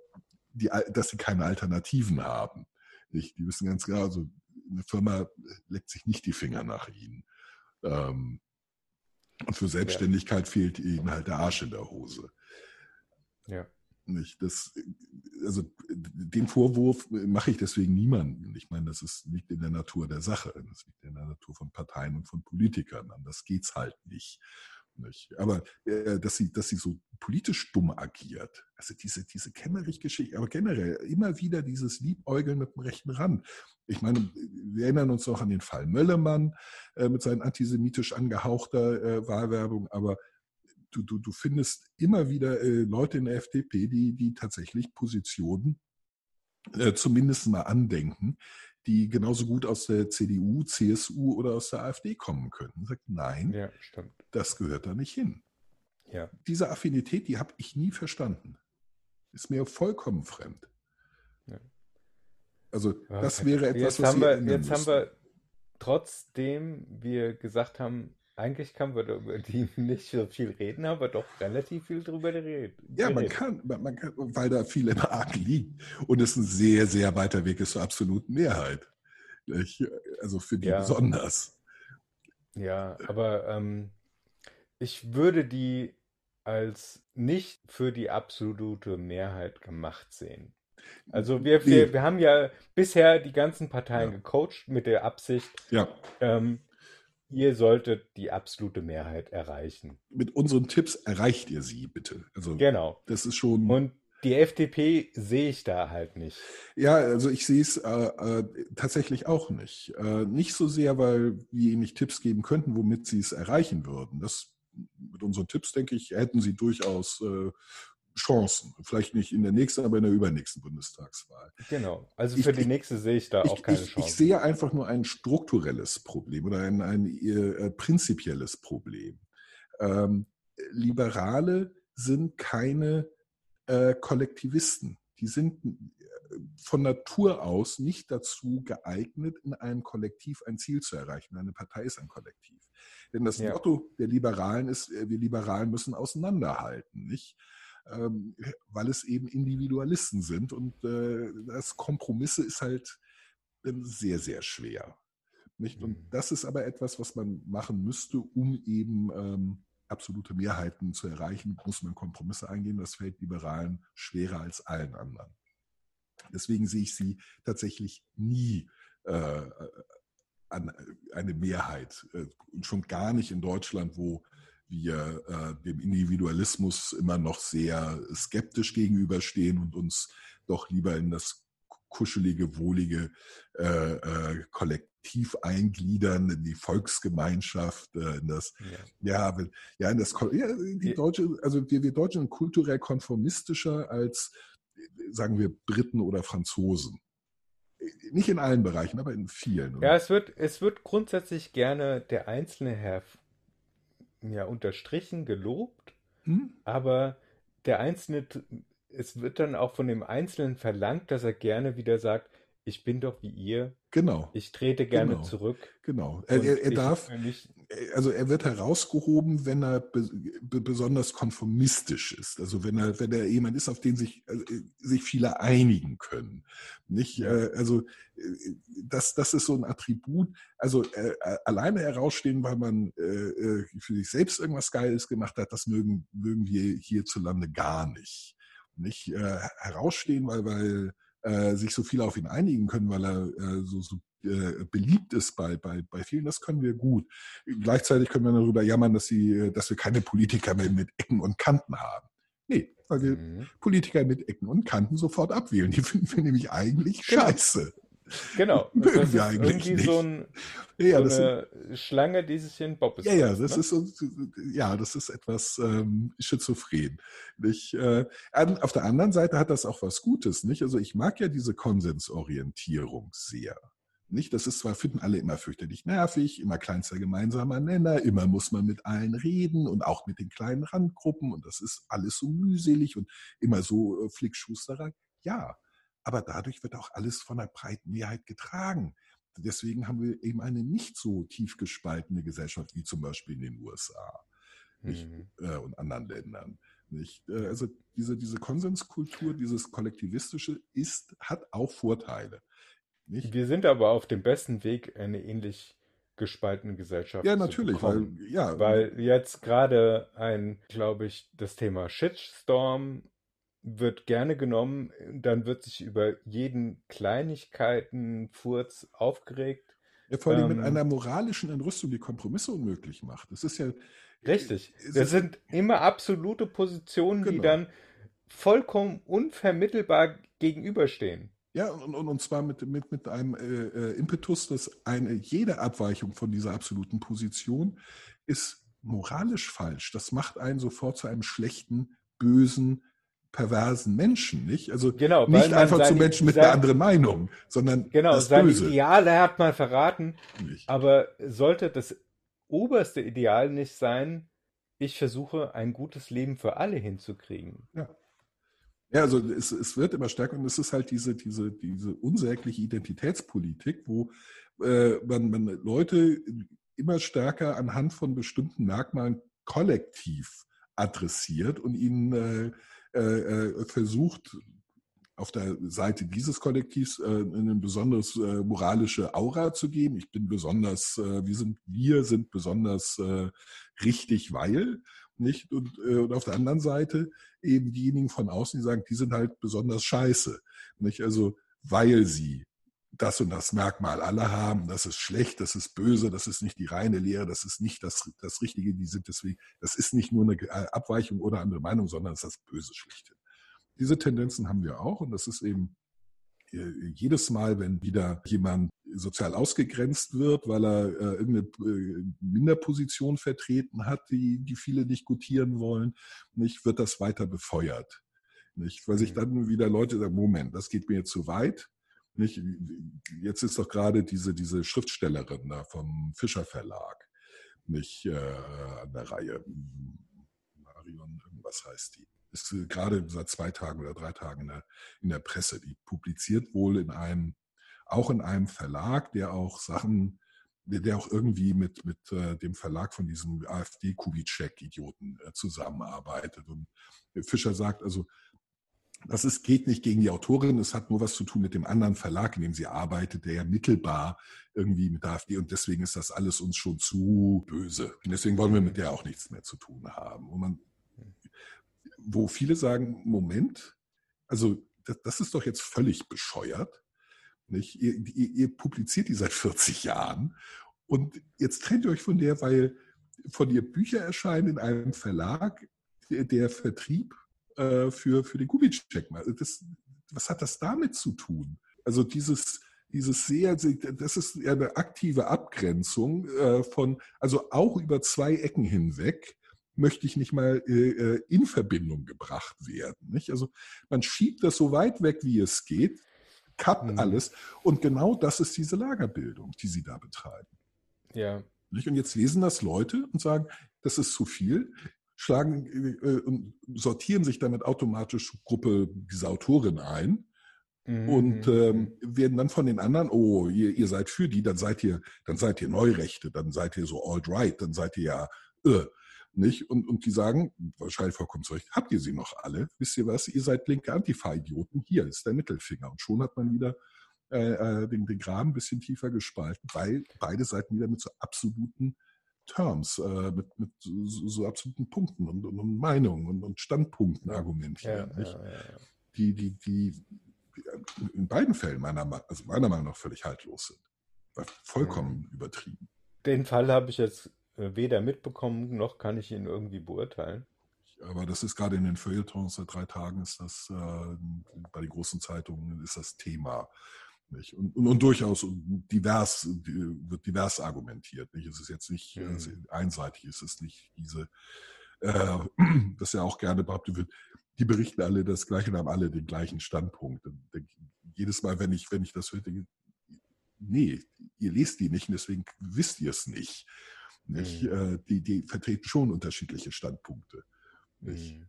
die, dass sie keine Alternativen haben. Nicht? Die wissen ganz genau, also eine Firma leckt sich nicht die Finger nach ihnen. Ähm, und für Selbstständigkeit ja. fehlt ihnen halt der Arsch in der Hose. Ja. Nicht? Das, also den Vorwurf mache ich deswegen niemandem. Ich meine, das ist, liegt in der Natur der Sache. Das liegt in der Natur von Parteien und von Politikern. Anders geht's halt nicht. nicht? Aber äh, dass sie, dass sie so politisch dumm agiert, also diese, diese Kemmerich-Geschichte, aber generell immer wieder dieses Liebäugeln mit dem rechten Rand. Ich meine, wir erinnern uns noch an den Fall Möllemann äh, mit seinen antisemitisch angehauchter äh, Wahlwerbung, aber du, du, du findest immer wieder äh, Leute in der FDP, die, die tatsächlich Positionen äh, zumindest mal andenken, die genauso gut aus der CDU, CSU oder aus der AfD kommen können. Sagt, nein, ja, das gehört da nicht hin. Ja. Diese Affinität, die habe ich nie verstanden. Ist mir vollkommen fremd. Ja. Also das wäre etwas, jetzt was haben wir, Jetzt müssen. haben wir, trotzdem wir gesagt haben, eigentlich kann man über die <laughs> nicht so viel reden, aber doch relativ viel drüber reden. Ja, man kann, man kann, weil da viel im Argen liegt und es ein sehr, sehr weiter Weg ist zur absoluten Mehrheit. Also für die ja. besonders. Ja, aber ähm, ich würde die als nicht für die absolute Mehrheit gemacht sehen. Also wir, wir, wir haben ja bisher die ganzen Parteien ja. gecoacht mit der Absicht, ja. ähm, ihr solltet die absolute Mehrheit erreichen. Mit unseren Tipps erreicht ihr sie, bitte. Also genau. Das ist schon. Und die FDP sehe ich da halt nicht. Ja, also ich sehe es äh, äh, tatsächlich auch nicht. Äh, nicht so sehr, weil wir ihnen nicht Tipps geben könnten, womit sie es erreichen würden. Das mit unseren Tipps, denke ich, hätten sie durchaus äh, Chancen. Vielleicht nicht in der nächsten, aber in der übernächsten Bundestagswahl. Genau. Also für ich, die nächste sehe ich da ich, auch keine ich, Chance. Ich sehe einfach nur ein strukturelles Problem oder ein, ein äh, prinzipielles Problem. Ähm, Liberale sind keine äh, Kollektivisten. Die sind äh, von Natur aus nicht dazu geeignet, in einem Kollektiv ein Ziel zu erreichen. Eine Partei ist ein Kollektiv. Denn das ja. Motto der Liberalen ist, äh, wir Liberalen müssen auseinanderhalten, nicht? Ähm, weil es eben Individualisten sind und äh, das Kompromisse ist halt ähm, sehr, sehr schwer. Nicht? Und mhm. das ist aber etwas, was man machen müsste, um eben ähm, absolute Mehrheiten zu erreichen, muss man Kompromisse eingehen. Das fällt Liberalen schwerer als allen anderen. Deswegen sehe ich sie tatsächlich nie äh, an eine Mehrheit. Äh, und schon gar nicht in Deutschland, wo wir äh, dem Individualismus immer noch sehr skeptisch gegenüberstehen und uns doch lieber in das kuschelige, wohlige äh, äh, Kollektiv eingliedern, in die Volksgemeinschaft, äh, in das, ja, ja, ja in das, ja, die Deutsche, also wir, wir Deutschen sind kulturell konformistischer als, sagen wir, Briten oder Franzosen. Nicht in allen Bereichen, aber in vielen. Ja, es wird, es wird grundsätzlich gerne der Einzelne her, ja, unterstrichen, gelobt, hm? aber der Einzelne, es wird dann auch von dem Einzelnen verlangt, dass er gerne wieder sagt, ich bin doch wie ihr. Genau. Ich trete gerne genau. zurück. Genau. Er, er, er darf, also er wird herausgehoben, wenn er be, be, besonders konformistisch ist. Also wenn er, wenn er jemand ist, auf den sich, also, sich viele einigen können. Nicht, ja. äh, also äh, das, das ist so ein Attribut. Also äh, alleine herausstehen, weil man äh, äh, für sich selbst irgendwas Geiles gemacht hat, das mögen, mögen wir hierzulande gar nicht. Nicht äh, herausstehen, weil, weil äh, sich so viele auf ihn einigen können, weil er äh, so, so äh, beliebt ist bei, bei, bei vielen, das können wir gut. Gleichzeitig können wir darüber jammern, dass, sie, äh, dass wir keine Politiker mehr mit Ecken und Kanten haben. Nee, weil wir mhm. Politiker mit Ecken und Kanten sofort abwählen. Die <laughs> finden wir nämlich eigentlich genau. scheiße. Genau. <laughs> Mögen das wir eigentlich nicht. so, ein, ja, so eine sind, Schlange, die sich in Bob ist. Ja, ja, das ne? ist so, ja, das ist etwas ähm, schizophren. Nicht? Äh, auf der anderen Seite hat das auch was Gutes, nicht? Also ich mag ja diese Konsensorientierung sehr. Nicht? Das ist zwar, finden alle immer fürchterlich nervig, immer kleinster gemeinsamer Nenner, immer muss man mit allen reden und auch mit den kleinen Randgruppen und das ist alles so mühselig und immer so äh, Flickschusterei. Ja, aber dadurch wird auch alles von der breiten Mehrheit getragen. Deswegen haben wir eben eine nicht so tief gespaltene Gesellschaft wie zum Beispiel in den USA mhm. äh, und anderen Ländern. Nicht? Äh, also diese, diese Konsenskultur, dieses Kollektivistische ist, hat auch Vorteile. Nicht? Wir sind aber auf dem besten Weg, eine ähnlich gespaltene Gesellschaft ja, natürlich, zu. Weil, ja, weil jetzt gerade ein, glaube ich, das Thema Shitstorm wird gerne genommen, dann wird sich über jeden Kleinigkeiten, Furz aufgeregt. Ja, vor allem ähm, mit einer moralischen Entrüstung, die Kompromisse unmöglich macht. Das ist ja. Richtig. Das sind immer absolute Positionen, genau. die dann vollkommen unvermittelbar gegenüberstehen. Ja, und, und, und zwar mit, mit, mit einem äh, äh, Impetus, dass eine, jede Abweichung von dieser absoluten Position ist moralisch falsch. Das macht einen sofort zu einem schlechten, bösen, perversen Menschen, nicht? Also genau, nicht einfach zu Menschen mit sein, einer anderen Meinung, sondern genau, das seine Böse. Ideale hat man verraten, nicht. aber sollte das oberste Ideal nicht sein, ich versuche ein gutes Leben für alle hinzukriegen. Ja. Ja, also es, es wird immer stärker und es ist halt diese, diese, diese unsägliche Identitätspolitik, wo äh, man, man Leute immer stärker anhand von bestimmten Merkmalen kollektiv adressiert und ihnen äh, versucht, auf der Seite dieses Kollektivs äh, eine besonders äh, moralische Aura zu geben. Ich bin besonders, äh, wir sind, wir sind besonders äh, richtig, weil nicht und, äh, und auf der anderen Seite eben diejenigen von außen, die sagen, die sind halt besonders scheiße, nicht? Also weil sie das und das Merkmal alle haben, das ist schlecht, das ist böse, das ist nicht die reine Lehre, das ist nicht das, das Richtige, die sind deswegen, das ist nicht nur eine äh, Abweichung oder andere Meinung, sondern es ist das Böse schlechthin. Diese Tendenzen haben wir auch und das ist eben äh, jedes Mal, wenn wieder jemand sozial ausgegrenzt wird, weil er äh, irgendeine äh, Minderposition vertreten hat, die, die viele nicht gutieren wollen, nicht, wird das weiter befeuert. Nicht? Weil sich mhm. dann wieder Leute sagen, Moment, das geht mir jetzt zu weit. Nicht? Jetzt ist doch gerade diese, diese Schriftstellerin da vom Fischer Verlag nicht äh, an der Reihe. Marion, irgendwas heißt die ist äh, gerade seit zwei Tagen oder drei Tagen in der, in der Presse. Die publiziert wohl in einem, auch in einem Verlag, der auch Sachen, der, der auch irgendwie mit, mit äh, dem Verlag von diesem AfD-Kubitschek-Idioten äh, zusammenarbeitet. Und Fischer sagt also, das ist, geht nicht gegen die Autorin, es hat nur was zu tun mit dem anderen Verlag, in dem sie arbeitet, der ja mittelbar irgendwie mit der AfD und deswegen ist das alles uns schon zu böse. Und deswegen wollen wir mit der auch nichts mehr zu tun haben. Und man wo viele sagen, Moment, also das, das ist doch jetzt völlig bescheuert. Nicht? Ihr, ihr, ihr publiziert die seit 40 Jahren und jetzt trennt ihr euch von der, weil von ihr Bücher erscheinen in einem Verlag, der, der Vertrieb äh, für, für den Kubitschek. Das, was hat das damit zu tun? Also dieses, dieses sehr, das ist eine aktive Abgrenzung äh, von, also auch über zwei Ecken hinweg möchte ich nicht mal äh, äh, in Verbindung gebracht werden. Nicht? Also man schiebt das so weit weg, wie es geht, kappt mhm. alles. Und genau das ist diese Lagerbildung, die sie da betreiben. Ja. Nicht? Und jetzt lesen das Leute und sagen, das ist zu viel, schlagen äh, und sortieren sich damit automatisch Gruppe dieser Autorin ein. Mhm. Und ähm, werden dann von den anderen, oh, ihr, ihr seid für die, dann seid ihr, dann seid ihr Neurechte, dann seid ihr so alt-right, dann seid ihr ja äh, nicht? Und, und die sagen, wahrscheinlich vollkommen zurecht, habt ihr sie noch alle? Wisst ihr was? Ihr seid linke Antifa-Idioten. Hier ist der Mittelfinger. Und schon hat man wieder äh, äh, den, den Graben ein bisschen tiefer gespalten, weil beide Seiten wieder mit so absoluten Terms, äh, mit, mit so, so, absoluten Punkten und, und, Meinungen und, und, Standpunkten argumentieren. Ja, ja, die, die, die in beiden Fällen meiner, also meiner Meinung nach völlig haltlos sind. Vollkommen übertrieben. Den Fall habe ich jetzt äh, weder mitbekommen, noch kann ich ihn irgendwie beurteilen. Aber das ist gerade in den Feuilletons seit drei Tagen ist das äh, bei den großen Zeitungen ist das Thema. Nicht? Und, und, und durchaus divers, wird divers argumentiert. Nicht? Es ist jetzt nicht mhm. also einseitig, es ist nicht diese, äh, <clears throat> das ja auch gerne behauptet wird, die berichten alle das Gleiche und haben alle den gleichen Standpunkt. Und jedes Mal, wenn ich, wenn ich das höre, denke nee, ihr lest die nicht und deswegen wisst ihr es nicht. Nicht? Mhm. Äh, die, die vertreten schon unterschiedliche Standpunkte. Mhm.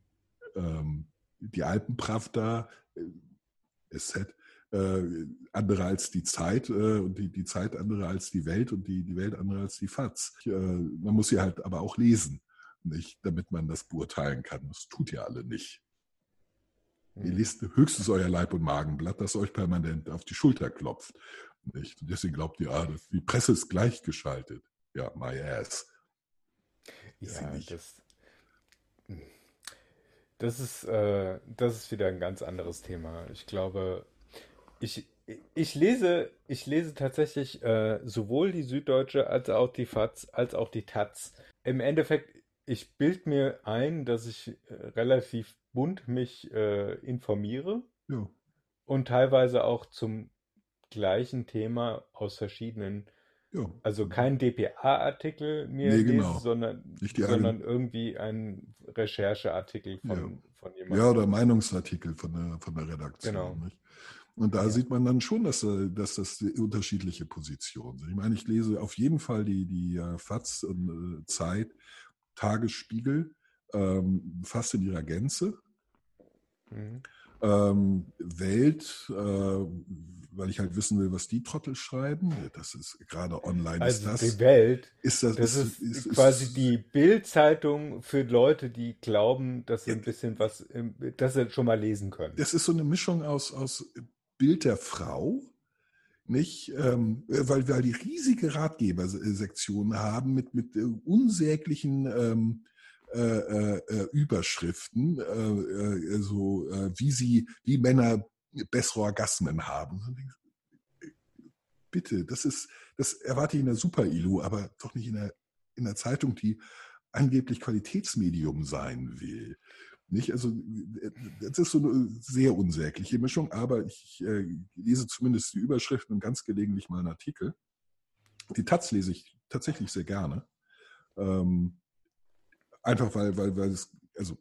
Ähm, die Alpenpravda, äh, SZ, äh, andere als die Zeit äh, und die, die Zeit andere als die Welt und die, die Welt andere als die FAZ. Äh, man muss sie halt aber auch lesen, nicht, damit man das beurteilen kann. Das tut ihr alle nicht. Ihr mhm. lest höchstens euer Leib- und Magenblatt, das euch permanent auf die Schulter klopft. Nicht? Und deswegen glaubt ihr, ah, die Presse ist gleichgeschaltet ja, my ass. Ja, das, das ist, äh, das ist wieder ein ganz anderes Thema. Ich glaube, ich, ich lese, ich lese tatsächlich äh, sowohl die Süddeutsche als auch die FAZ als auch die Taz. Im Endeffekt, ich bild mir ein, dass ich äh, relativ bunt mich äh, informiere ja. und teilweise auch zum gleichen Thema aus verschiedenen ja. Also kein DPA-Artikel mir nee, lese, genau. sondern, sondern irgendwie ein Rechercheartikel von, ja. von jemandem. Ja, oder Meinungsartikel von der, von der Redaktion. Genau. Nicht? Und da ja. sieht man dann schon, dass, äh, dass das unterschiedliche Positionen sind. Ich meine, ich lese auf jeden Fall die, die äh, FAZ und äh, Zeit, Tagesspiegel, ähm, fast in ihrer Gänze. Mhm. Ähm, Welt, äh, weil ich halt wissen will, was die Trottel schreiben. Das ist gerade online. Also ist das, die Welt. Ist das, das ist, ist, ist quasi ist, die Bild-Zeitung für Leute, die glauben, dass sie ein bisschen was, dass sie schon mal lesen können. Das ist so eine Mischung aus, aus Bild der Frau, nicht? Ähm, weil, weil die riesige Ratgebersektionen haben mit, mit äh, unsäglichen ähm, äh, äh, äh Überschriften, äh, äh, so wie sie, wie Männer bessere Orgasmen haben. Bitte, das ist, das erwarte ich in der Super-ILU, aber doch nicht in der, in der Zeitung, die angeblich Qualitätsmedium sein will. Nicht? Also das ist so eine sehr unsägliche Mischung, aber ich äh, lese zumindest die Überschriften und ganz gelegentlich mal einen Artikel. Die Taz lese ich tatsächlich sehr gerne. Ähm, einfach weil, weil, weil es, also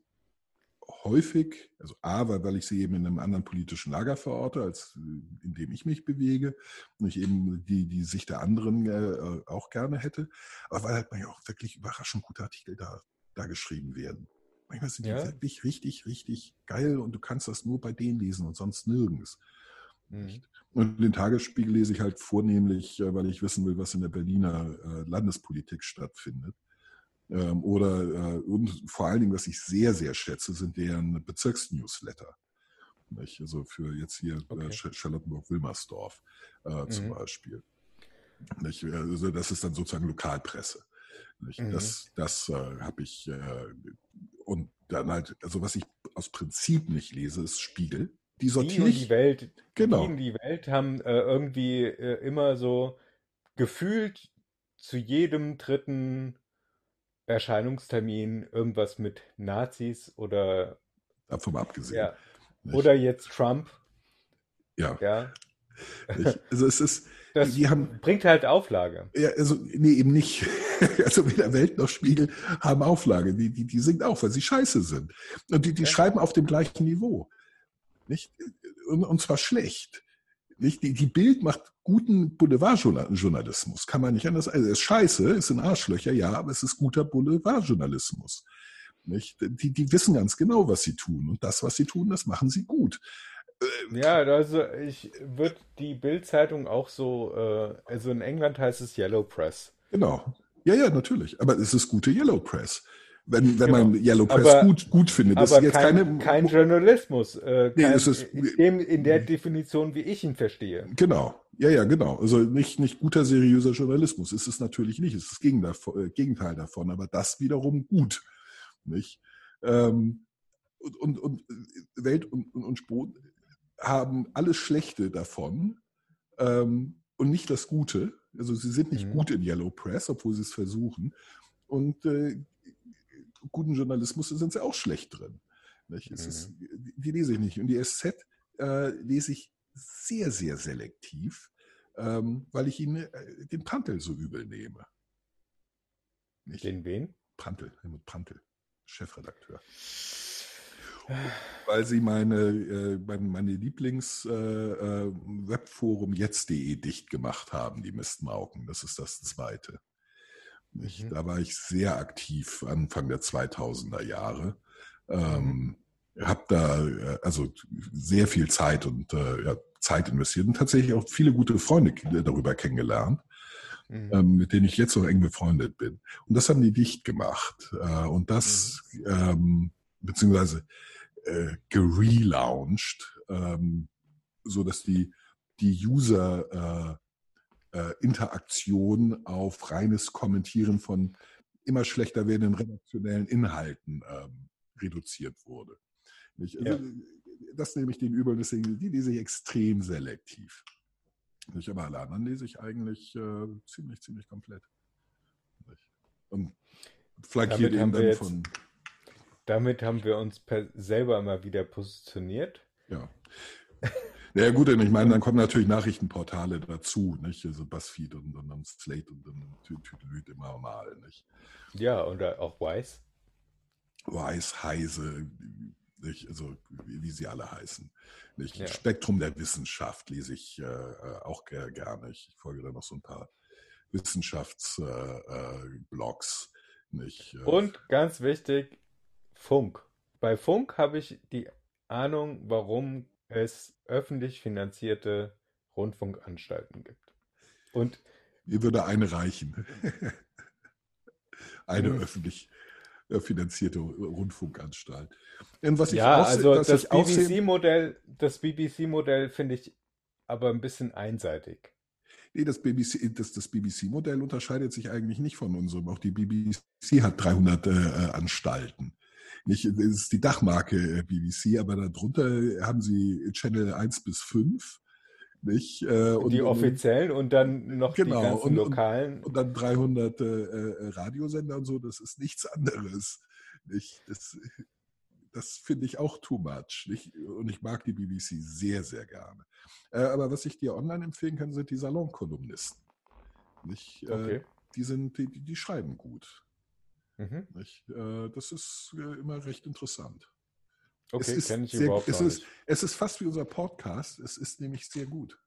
häufig, also A, weil, weil ich sie eben in einem anderen politischen Lager verorte, als äh, in dem ich mich bewege und ich eben die, die Sicht der anderen äh, auch gerne hätte, aber weil halt manchmal auch wirklich überraschend gute Artikel da, da geschrieben werden. Manchmal sind ja. die wirklich richtig, richtig geil und du kannst das nur bei denen lesen und sonst nirgends. Mhm. Und den Tagesspiegel lese ich halt vornehmlich, äh, weil ich wissen will, was in der Berliner äh, Landespolitik stattfindet. Ähm, oder äh, und vor allen Dingen, was ich sehr, sehr schätze, sind deren Bezirksnewsletter. Also für jetzt hier okay. Charlottenburg-Wilmersdorf zum mhm. Beispiel. Also das ist dann sozusagen Lokalpresse. Mhm. Das, das äh, habe ich äh, und dann halt, also was ich aus Prinzip nicht lese, ist Spiegel. Die sortiere ich. Die Welt, genau. Die, die Welt haben äh, irgendwie äh, immer so gefühlt zu jedem dritten Erscheinungstermin irgendwas mit Nazis oder davon abgesehen. Ja. Oder jetzt Trump. Ja. ja. Also es ist, das die haben, bringt halt Auflage. Ja, also nee, eben nicht. <laughs> Also weder Welt noch Spiegel haben Auflage. Die, die, die singt auf, weil sie scheiße sind. Und die, die ja. schreiben auf dem gleichen Niveau. Nicht? Und, und zwar schlecht. Nicht? Die, die Bild macht guten Boulevardjournalismus. Kann man nicht anders. Also es ist scheiße, es sind Arschlöcher, ja, aber es ist guter Boulevardjournalismus. Nicht? Die, die wissen ganz genau, was sie tun. Und das, was sie tun, das machen sie gut. Äh, ja, also ich würde die Bild-Zeitung auch so, äh, also in England heißt es Yellow Press. Genau. Ja, ja, natürlich. Aber es ist gute Yellow Press. Wenn, wenn genau. man Yellow Press aber, gut, gut findet. Das aber ist jetzt kein, keine, kein Journalismus. Äh, kein, nee, es ist, in, dem, in der Definition, wie ich ihn verstehe. Genau. Ja, ja, genau. Also nicht, nicht guter, seriöser Journalismus. Ist es natürlich nicht. Es ist das Gegenteil, äh, Gegenteil davon. Aber das wiederum gut. Nicht? Ähm, und, und, und Welt und, und, und Sport haben alles Schlechte davon ähm, und nicht das Gute. Also sie sind nicht mhm. gut in Yellow Press, obwohl sie es versuchen. Und äh, guten Journalismus sind sie auch schlecht drin. Mhm. Ist, die lese ich nicht. Und die SZ äh, lese ich sehr, sehr selektiv, ähm, weil ich ihnen äh, den Pantel so übel nehme. Nicht? Den wen? Pantel, Helmut Pantel, Chefredakteur weil sie meine, äh, meine Lieblings-Webforum äh, äh, jetzt.de dicht gemacht haben, die Mistmauken. Das ist das zweite. Ich, mhm. Da war ich sehr aktiv Anfang der 2000er Jahre. Ähm, mhm. habe da also sehr viel Zeit und ja, Zeit investiert und tatsächlich auch viele gute Freunde darüber kennengelernt, mhm. ähm, mit denen ich jetzt noch eng befreundet bin. Und das haben die dicht gemacht. Und das, mhm. ähm, beziehungsweise äh, gelauncht, ähm, so dass die, die User äh, äh, Interaktion auf reines Kommentieren von immer schlechter werdenden redaktionellen Inhalten ähm, reduziert wurde. Nicht? Also, ja. Das nehme ich den übel, deswegen die lese ich extrem selektiv. Nicht? Aber alle anderen lese ich eigentlich äh, ziemlich, ziemlich komplett. Nicht? Und flankiert eben dann von damit haben wir uns selber mal wieder positioniert. Ja. Ja gut, denn ich meine, dann kommen natürlich Nachrichtenportale dazu, nicht? Also Buzzfeed und, dann Slate und dann Tütelüt immer mal, nicht? Ja, und auch Wise. Wise, Heise, nicht? Also wie, sie alle heißen. Nicht? Ja. Spektrum der Wissenschaft lese ich äh, äh auch gerne. Ich folge da noch so ein paar Wissenschaftsblogs. Äh, äh, und ganz wichtig, Funk. Bei Funk habe ich die Ahnung, warum es öffentlich finanzierte Rundfunkanstalten gibt. Und mir würde eine reichen. <laughs> eine mhm. öffentlich äh, finanzierte Rundfunkanstalt. Und was ja, ich auch, also das BBC-Modell, das BBC-Modell finde ich aber ein bisschen einseitig. Nee, das BBC, das, das BBC-Modell unterscheidet sich eigentlich nicht von unserem. Auch die BBC hat 300 äh, äh, Anstalten. Nicht, das ist die Dachmarke äh, BBC, aber darunter haben sie Channel 1 bis 5. Nicht? Äh, und, die offiziellen und dann noch genau, die ganzen und, lokalen. Und, und dann 300 äh, äh, Radiosender und so, das ist nichts anderes. Nicht? Das, das finde ich auch too much. Nicht? Und ich mag die BBC sehr, sehr gerne. Äh, aber was ich dir online empfehlen kann, sind die Salonkolumnisten. Nicht? Äh, okay. die, sind, die, die schreiben gut. Mhm. Äh, das ist äh, immer recht interessant. Okay, kenne ich sehr, überhaupt es ist, nicht. Es ist fast wie unser Podcast. Es ist nämlich sehr gut.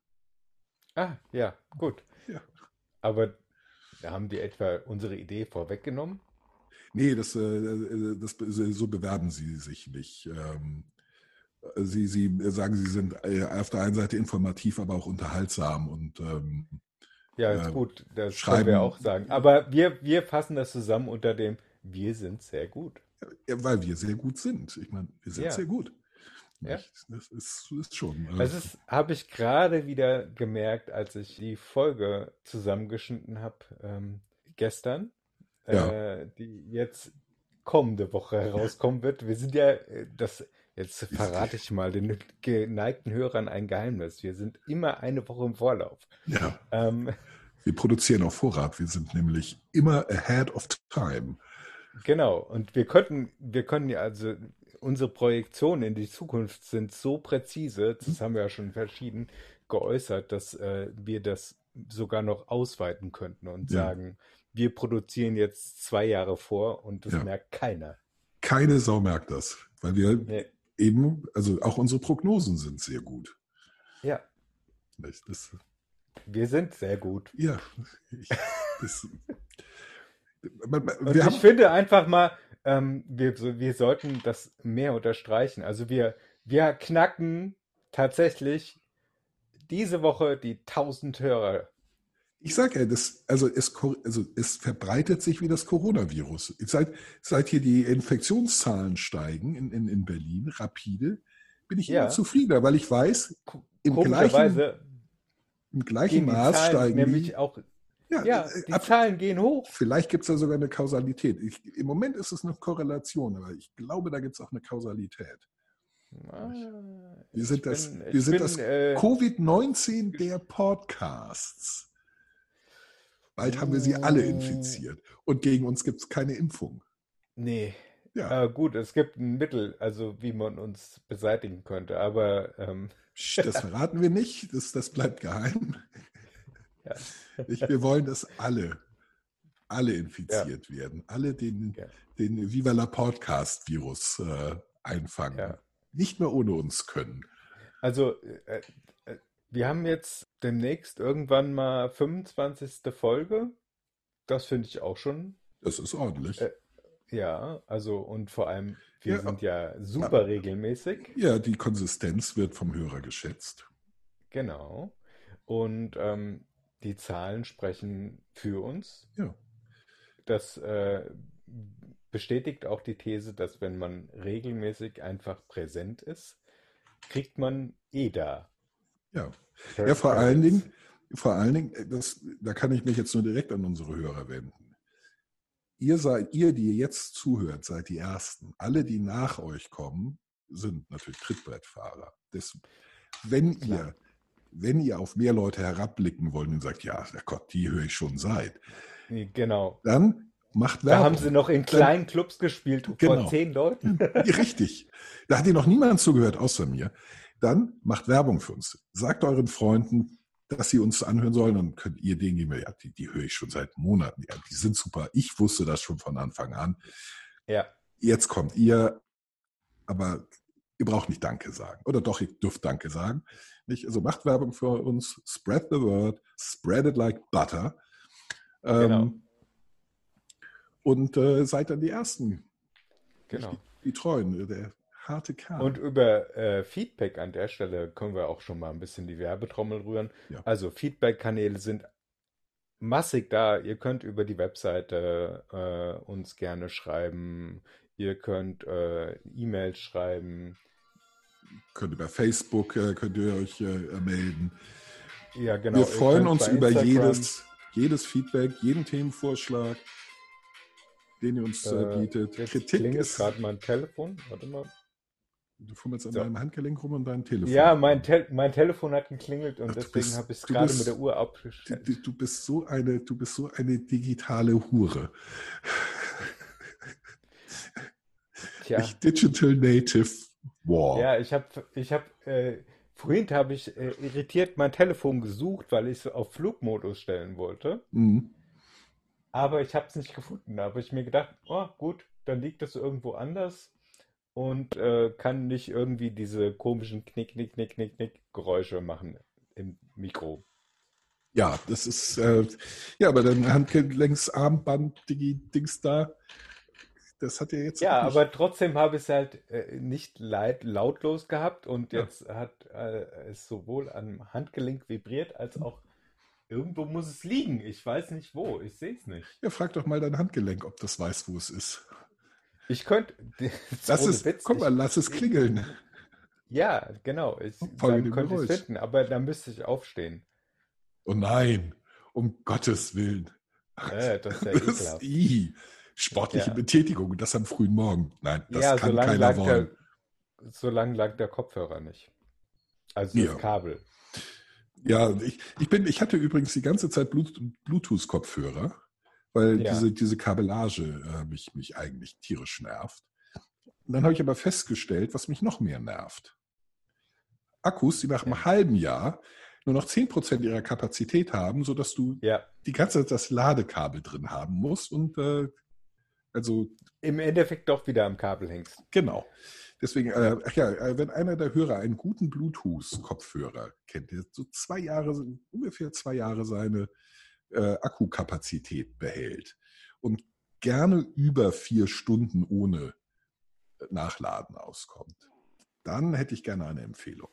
Ah, ja, gut. Ja. Aber haben die etwa unsere Idee vorweggenommen? Nee, das, äh, das, so bewerben sie sich nicht. Ähm, sie, sie sagen, sie sind auf der einen Seite informativ, aber auch unterhaltsam und ähm, ja, ist äh, gut, das schreiben. können wir auch sagen. Aber wir, wir fassen das zusammen unter dem Wir sind sehr gut. Ja, weil wir sehr gut sind. Ich meine, wir sind ja. sehr gut. Ja. Das ist, ist schon. Äh, das habe ich gerade wieder gemerkt, als ich die Folge zusammengeschnitten habe ähm, gestern, ja. äh, die jetzt kommende Woche herauskommen wird. Wir sind ja, äh, das Jetzt verrate ich mal den geneigten Hörern ein Geheimnis. Wir sind immer eine Woche im Vorlauf. Ja. Ähm, wir produzieren auf Vorrat. Wir sind nämlich immer ahead of time. Genau. Und wir könnten, wir können ja also, unsere Projektionen in die Zukunft sind so präzise, das haben wir ja schon verschieden geäußert, dass äh, wir das sogar noch ausweiten könnten und ja. sagen, wir produzieren jetzt zwei Jahre vor und das ja. merkt keiner. Keine Sau merkt das, weil wir nee eben, also auch unsere Prognosen sind sehr gut. Ja. Das, wir sind sehr gut. Ja. Ich, das, man, man, ich haben, finde einfach mal, ähm, wir, wir sollten das mehr unterstreichen. Also wir, wir knacken tatsächlich diese Woche die 1000 Hörer ich sage ja, das, also, es, also es verbreitet sich wie das Coronavirus. Seit, seit hier die Infektionszahlen steigen in, in, in Berlin, rapide, bin ich ja. immer zufriedener, weil ich weiß, im gleichen, im gleichen Maß Zahlen, steigen nämlich die. Auch, ja, ja äh, die ab, Zahlen gehen hoch. Vielleicht gibt es da sogar eine Kausalität. Ich, Im Moment ist es eine Korrelation, aber ich glaube, da gibt es auch eine Kausalität. Wir sind, bin, das, wir sind bin, das äh, Covid-19 der Podcasts. Bald haben wir sie alle infiziert. Und gegen uns gibt es keine Impfung. Nee. Ja. Äh, gut, es gibt ein Mittel, also wie man uns beseitigen könnte, aber. Ähm... Das verraten wir nicht, das, das bleibt geheim. Ja. Ich, wir wollen, dass alle, alle infiziert ja. werden. Alle den, ja. den Viva la Podcast-Virus äh, einfangen. Nicht mehr ohne uns können. Also, äh, wir haben jetzt demnächst irgendwann mal 25. Folge. Das finde ich auch schon. Das ist ordentlich. Äh, ja, also und vor allem, wir ja, sind ja super ja, regelmäßig. Ja, die Konsistenz wird vom Hörer geschätzt. Genau. Und ähm, die Zahlen sprechen für uns. Ja. Das äh, bestätigt auch die These, dass wenn man regelmäßig einfach präsent ist, kriegt man eh da ja, ja vor allen Dingen, vor allen Dingen, äh, das, da kann ich mich jetzt nur direkt an unsere Hörer wenden. Ihr seid, ihr, die jetzt zuhört, seid die Ersten. Alle, die nach euch kommen, sind natürlich Trittbrettfahrer. Das, wenn ihr, wenn ihr auf mehr Leute herabblicken wollt und sagt, ja, Gott, die höre ich schon seit. Genau. Dann macht Werbung. Da haben sie noch in kleinen Clubs gespielt genau. vor zehn Leuten. <laughs> Richtig. Da hat ihr noch niemand zugehört, außer mir dann macht Werbung für uns. Sagt euren Freunden, dass sie uns anhören sollen, dann könnt ihr denen geben, ja, die, die höre ich schon seit Monaten. Ja, die sind super. Ich wusste das schon von Anfang an. Ja. Jetzt kommt ihr, aber ihr braucht nicht Danke sagen. Oder doch, ihr dürft Danke sagen. Nicht? Also macht Werbung für uns, spread the word, spread it like butter. Ähm, genau. Und äh, seid dann die Ersten. Genau. Die, die Treuen. Der Harte K. Und über äh, Feedback an der Stelle können wir auch schon mal ein bisschen die Werbetrommel rühren. Ja. Also Feedback-Kanäle sind massig da. Ihr könnt über die Webseite äh, uns gerne schreiben. Ihr könnt äh, E-Mails schreiben. Könnt bei Facebook, äh, könnt ihr euch äh, melden. Ja, genau. Wir freuen uns über Instagram, jedes, jedes Feedback, jeden Themenvorschlag, den ihr uns äh, äh, bietet. Kritik ist. gerade mein Telefon. Warte mal. Du fummelst an So. deinem Handgelenk rum und deinem Telefon. Ja, mein, Te mein Telefon hat geklingelt und Ach, deswegen habe ich es gerade mit der Uhr abgestellt. du- du bist so eine, du bist so eine digitale Hure. Tja. Ich Digital Native War. Ja, ich habe, ich habe, äh, vorhin habe ich äh, irritiert mein Telefon gesucht, weil ich es auf Flugmodus stellen wollte. Mhm. Aber ich habe es nicht gefunden. Da habe ich mir gedacht, oh gut, dann liegt es irgendwo anders und äh, kann nicht irgendwie diese komischen Knick, Knick, Knick, Knick, Knick Geräusche machen im Mikro. Ja, das ist, äh, ja, aber dein Handgelenksarmband, Digi, Dings da, das hat ja jetzt Ja, aber trotzdem habe ich es halt äh, nicht leid, lautlos gehabt und Ja. jetzt hat äh, es sowohl am Handgelenk vibriert als auch irgendwo muss es liegen. Ich weiß nicht wo. Ich sehe es nicht. Ja, frag doch mal dein Handgelenk, ob das weiß, wo es ist. Ich könnte. <laughs> Lass es, Witz, guck mal, ich, lass es klingeln. ja, genau. Ich, Folge dann könnte ich es finden, aber dann müsste ich aufstehen. Oh nein, um Gottes Willen. Äh, <laughs> das ist ja Das, ekelhaft. i, sportliche Ja. Betätigung, das am frühen Morgen. Nein, das Ja, kann keiner wollen. der, solange lag der Kopfhörer nicht. Also das Ja. Kabel. Ja, ich, ich, bin, ich hatte übrigens die ganze Zeit Bluetooth-Kopfhörer, weil Ja. diese, diese Kabellage äh, mich, mich eigentlich tierisch nervt. Und dann habe ich aber festgestellt, was mich noch mehr nervt. Akkus, die nach einem Ja. halben Jahr nur noch 10% ihrer Kapazität haben, sodass du Ja. die ganze Zeit das Ladekabel drin haben musst. Und äh, also Im Endeffekt doch wieder am Kabel hängst. Genau. Deswegen, äh, ach ja, äh, wenn einer der Hörer einen guten Bluetooth-Kopfhörer kennt, der so zwei Jahre, ungefähr zwei Jahre seine äh, Akkukapazität behält und gerne über vier Stunden ohne Nachladen auskommt, dann hätte ich gerne eine Empfehlung.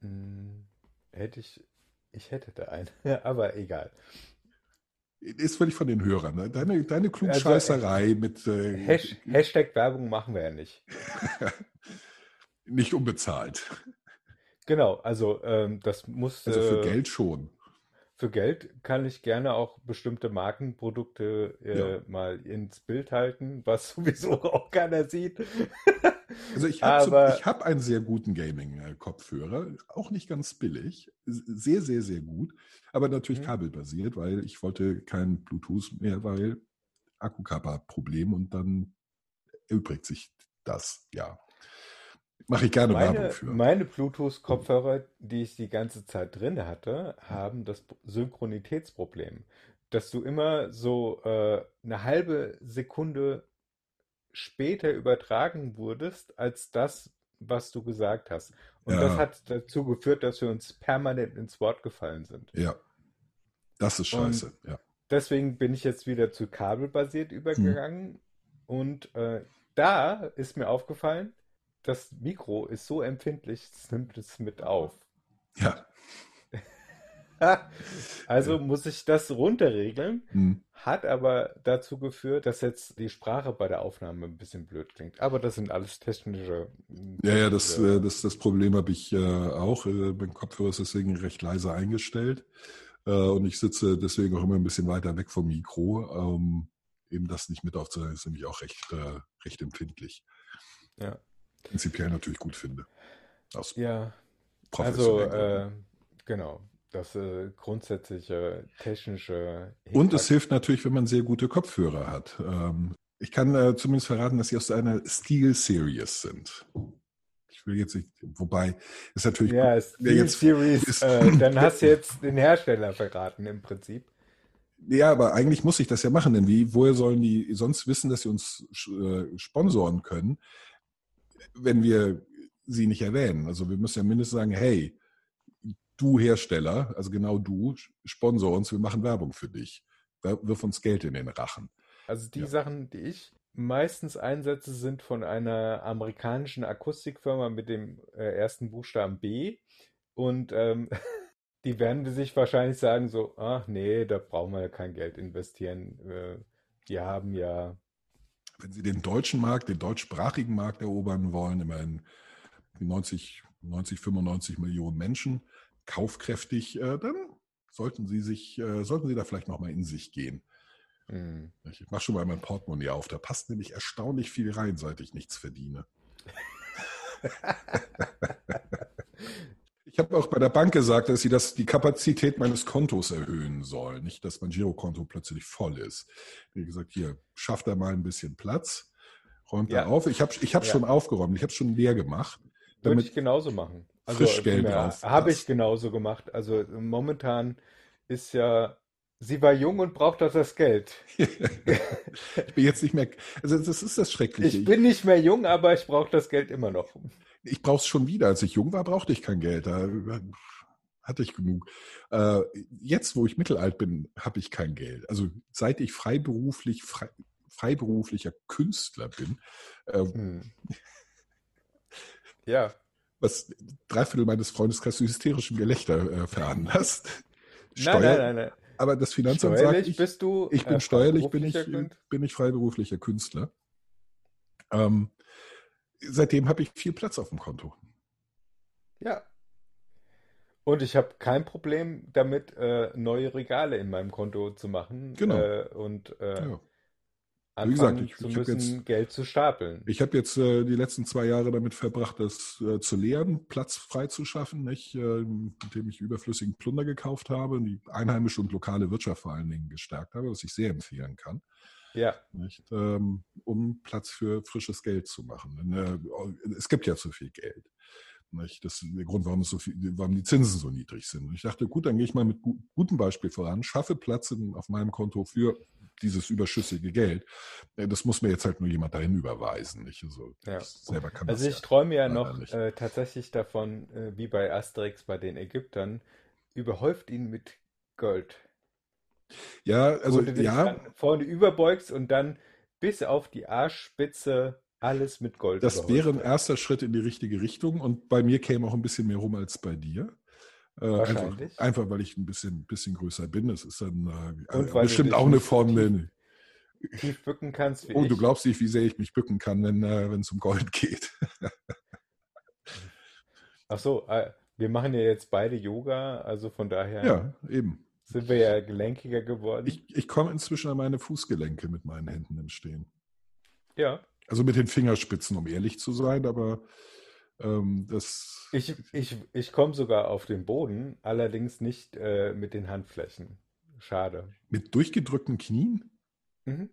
Hm, hätte ich. Ich hätte da einen. <laughs> Aber egal. Ist völlig von den Hörern. Ne? Deine, deine Klugscheißerei mit äh, Hash, Hashtag Werbung machen wir ja nicht. <laughs> nicht unbezahlt. Genau, also ähm, das muss. Also für äh, Geld schon. Für Geld kann ich gerne auch bestimmte Markenprodukte äh, Ja. mal ins Bild halten, was <laughs> sowieso auch keiner sieht. Also ich habe hab einen sehr guten Gaming-Kopfhörer, auch nicht ganz billig, sehr, sehr, sehr gut, aber natürlich Mhm. kabelbasiert, weil ich wollte kein Bluetooth mehr, weil Akkukapper-Problem und dann erübrigt sich das, ja. Mache ich gerne Meine, Werbung für. meine Bluetooth-Kopfhörer, die ich die ganze Zeit drin hatte, haben das Synchronitätsproblem, dass du immer so äh, eine halbe Sekunde später übertragen wurdest als das, was du gesagt hast. Und Ja. das hat dazu geführt, dass wir uns permanent ins Wort gefallen sind. Ja, das ist Und- scheiße, ja. Deswegen bin ich jetzt wieder zu kabelbasiert übergegangen. Und äh, da ist mir aufgefallen, das Mikro ist so empfindlich, es nimmt es mit auf. Ja, <laughs> Also muss ich das runterregeln, hm. hat aber dazu geführt, dass jetzt die Sprache bei der Aufnahme ein bisschen blöd klingt. Aber das sind alles technische. ja, ja das, äh, das, das Problem habe ich äh, auch. Äh, mein Kopfhörer ist deswegen recht leise eingestellt. Äh, und ich sitze deswegen auch immer ein bisschen weiter weg vom Mikro. Ähm, eben das nicht mit aufzunehmen, ist nämlich auch recht, äh, recht empfindlich. Ja. Prinzipiell natürlich gut finde. Aus Ja, also äh, genau, das äh, grundsätzliche technische Und es hilft natürlich, wenn man sehr gute Kopfhörer hat. Ähm, ich kann äh, zumindest verraten, dass sie aus einer Steel Series sind. Ich will jetzt nicht, wobei ist natürlich Ja, gut, Steel jetzt- Series, ist- äh, dann hast du jetzt den Hersteller verraten im Prinzip. Ja, aber eigentlich muss ich das ja machen, denn wie, woher sollen die sonst wissen, dass sie uns äh, sponsoren können, wenn wir sie nicht erwähnen? Also wir müssen ja mindestens sagen, hey, du Hersteller, also genau du, sponsor uns, wir machen Werbung für dich. Wir- Wirf uns Geld in den Rachen. Also die Ja. Sachen, die ich meistens Einsätze sind von einer amerikanischen Akustikfirma mit dem äh, ersten Buchstaben B. Und ähm, <laughs> die werden sich wahrscheinlich sagen so, ach nee, da brauchen wir ja kein Geld investieren. Äh, die haben ja. Wenn Sie den deutschen Markt, den deutschsprachigen Markt erobern wollen, immerhin 90, 90 95 Millionen Menschen, kaufkräftig, äh, dann sollten Sie sich, äh, sollten Sie da vielleicht nochmal in sich gehen. Mhm. Ich mache schon mal mein Portemonnaie auf. Da passt nämlich erstaunlich viel rein, seit ich nichts verdiene. <laughs> ich habe auch bei der Bank gesagt, dass sie das, die Kapazität meines Kontos erhöhen soll. Nicht, dass mein Girokonto plötzlich voll ist. Wie gesagt, hier, schafft da mal ein bisschen Platz, räumt ja. da auf. Ich habe ich hab ja. schon aufgeräumt, ich habe schon leer gemacht. Würde ich genauso machen. Also, Frischgeld drauf. Habe ich genauso gemacht. Also momentan ist ja Sie war jung und braucht auch das Geld. <laughs> ich bin jetzt nicht mehr. Also das ist das Schreckliche. Ich bin nicht mehr jung, aber ich brauche das Geld immer noch. Ich brauche es schon wieder. Als ich jung war, brauchte ich kein Geld. Da hatte ich genug. Äh, jetzt, wo ich mittelalt bin, habe ich kein Geld. Also seit ich freiberuflich frei, freiberuflicher Künstler bin. Äh, hm. <laughs> Ja. Was drei Viertel meines Freundeskreises hysterischen Gelächter äh, veranlasst. Steuer, nein, nein, nein, aber das Finanzamt sagt, ich, bist du, ich bin äh, steuerlich, bin ich, bin ich freiberuflicher Künstler. Ähm, seitdem habe ich viel Platz auf dem Konto. Ja. Und ich habe kein Problem damit, äh, neue Regale in meinem Konto zu machen. Genau. Äh, und äh, ja anfangen gesagt, ich, zu müssen, jetzt, Geld zu stapeln. Ich habe jetzt äh, die letzten zwei Jahre damit verbracht, das äh, zu leeren, Platz frei zu schaffen, nicht, äh, indem ich überflüssigen Plunder gekauft habe und die einheimische und lokale Wirtschaft vor allen Dingen gestärkt habe, was ich sehr empfehlen kann. Ja. Ähm, um Platz für frisches Geld zu machen. Äh, es gibt ja zu viel Geld. Nicht? Das ist der Grund, warum, so viel, warum die Zinsen so niedrig sind. Und ich dachte, gut, dann gehe ich mal mit gutem Beispiel voran, schaffe Platz in, auf meinem Konto für dieses überschüssige Geld. Äh, das muss mir jetzt halt nur jemand dahin überweisen. Nicht? Also, ja. ich selber kann also ich ja träume ja noch äh, tatsächlich davon, äh, wie bei Asterix bei den Ägyptern, überhäuft ihn mit Gold. Ja, also ja. vorne überbeugst und dann bis auf die Arschspitze alles mit Gold. Das wäre ein erster Schritt in die richtige Richtung und bei mir käme auch ein bisschen mehr rum als bei dir. Äh, einfach, einfach, weil ich ein bisschen, bisschen größer bin. Das ist dann äh, bestimmt auch eine Form. Tief, tief bücken kannst. oh, ich. du glaubst nicht, wie sehr ich mich bücken kann, wenn äh, es um Gold geht. Ach so, äh, wir machen ja jetzt beide Yoga, also von daher. Ja, eben. Sind wir ja gelenkiger geworden. Ich, ich komme inzwischen an meine Fußgelenke mit meinen Händen im Stehen. Ja. Also mit den Fingerspitzen, um ehrlich zu sein, aber ähm, das. Ich, ich, ich komme sogar auf den Boden, allerdings nicht äh, mit den Handflächen. Schade. Mit durchgedrückten Knien? Mhm.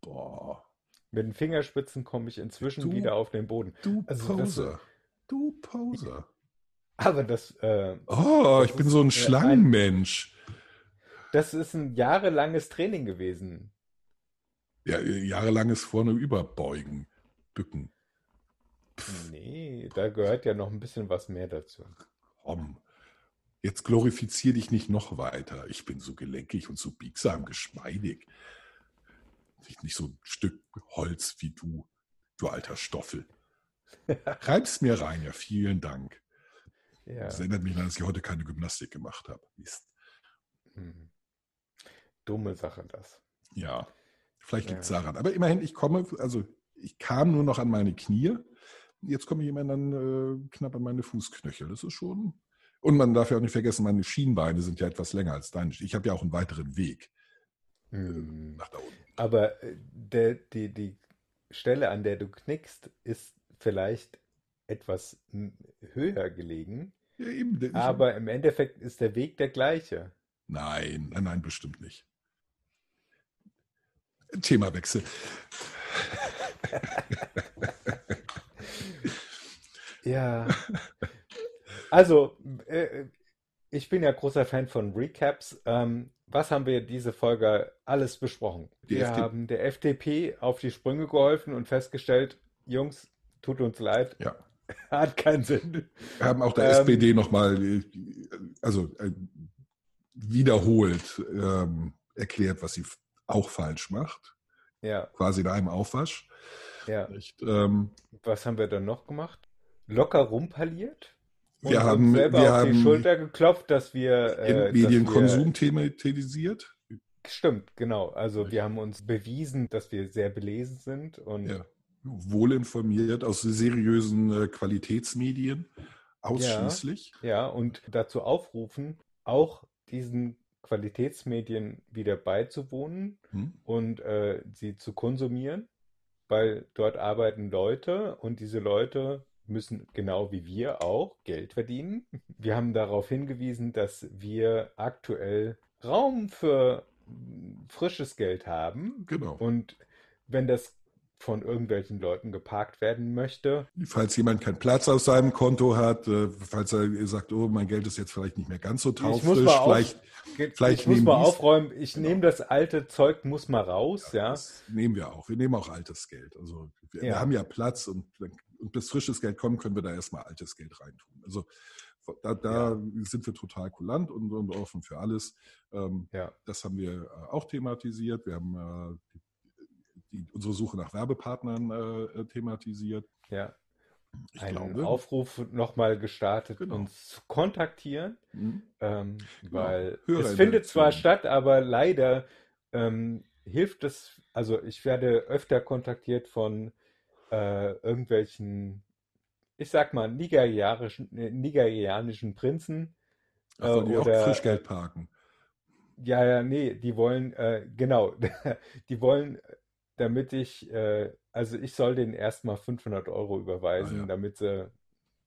Boah. Mit den Fingerspitzen komme ich inzwischen du, wieder auf den Boden. Du also Poser. Du Poser. Aber das. Äh, oh, das ich bin so ein Schlangenmensch. Das ist ein jahrelanges Training gewesen. Ja, jahrelanges Vorne überbeugen, bücken. Pff. Nee, da gehört ja noch ein bisschen was mehr dazu. Komm, jetzt glorifizier dich nicht noch weiter. Ich bin so gelenkig und so biegsam, geschmeidig. Nicht so ein Stück Holz wie du, du alter Stoffel. <laughs> Reib's mir rein, ja, vielen Dank. Ja. Das erinnert mich daran, dass ich heute keine Gymnastik gemacht habe. Mist. Hm. Dumme Sache, das. Ja. Vielleicht liegt es ja. daran. Aber immerhin, ich komme, also ich kam nur noch an meine Knie. Jetzt komme ich immerhin dann äh, knapp an meine Fußknöchel. Das ist schon. Und man darf ja auch nicht vergessen, meine Schienbeine sind ja etwas länger als deine. Ich habe ja auch einen weiteren Weg äh, hm. nach da unten. Aber äh, der, die, die Stelle, an der du knickst, ist vielleicht etwas höher gelegen. Ja, eben, aber im Endeffekt ist der Weg der gleiche. Nein, nein, nein, bestimmt nicht. Themawechsel. <laughs> ja. Also, äh, ich bin ja großer Fan von Recaps. Ähm, was haben wir diese Folge alles besprochen? Die wir FD haben der FDP auf die Sprünge geholfen und festgestellt, Jungs, tut uns leid. Ja. <laughs> Hat keinen Sinn. Wir haben auch der ähm, SPD nochmal, also äh, wiederholt ähm, erklärt, was sie auch falsch macht. Ja. Quasi in einem Aufwasch. Ja. Echt, ähm, Was haben wir dann noch gemacht? Locker rumpaliert? Und Wir uns haben- selber wir auf die haben Schulter geklopft, dass wir. Äh, Medienkonsum thematisiert. Stimmt, genau. Also wir haben uns bewiesen, dass wir sehr belesen sind und Ja. Wohlinformiert aus seriösen äh, Qualitätsmedien. Ausschließlich. Ja, und dazu aufrufen, auch diesen Qualitätsmedien wieder beizuwohnen Hm? und äh, sie zu konsumieren, weil dort arbeiten Leute und diese Leute müssen genau wie wir auch Geld verdienen. Wir haben darauf hingewiesen, dass wir aktuell Raum für mm, frisches Geld haben Genau. und wenn das von irgendwelchen Leuten geparkt werden möchte, Falls jemand keinen Platz auf seinem Konto hat, äh, falls er sagt, oh, mein Geld ist jetzt vielleicht nicht mehr ganz so taufrisch, mal auf- vielleicht, vielleicht ich muss mal aufräumen, ich Genau. nehme das alte Zeug, muss mal raus, ja. das nehmen wir auch. Wir nehmen auch altes Geld. Also wir, wir Ja. haben ja Platz und, und bis frisches Geld kommt, können wir da erstmal altes Geld reintun. Also da, da sind wir total kulant und, und offen für alles. Ähm, Ja. Das haben wir äh, auch thematisiert. Wir haben äh, die, unsere Suche nach Werbepartnern äh, äh, thematisiert. Ja, Ich einen glaube. Aufruf nochmal gestartet, Genau. uns zu kontaktieren, Mhm. ähm, weil es Hörerinteraktion. findet zwar statt, aber leider ähm, hilft es, also ich werde öfter kontaktiert von äh, irgendwelchen, ich sag mal, nigerianischen, äh, nigerianischen Prinzen. Ach, wollen die Äh, auch oder- Frischgeld parken? Ja, ja, nee, die wollen, äh, genau, <laughs> die wollen, damit ich, äh, also ich soll denen erstmal 500 Euro überweisen, Ah, ja. damit sie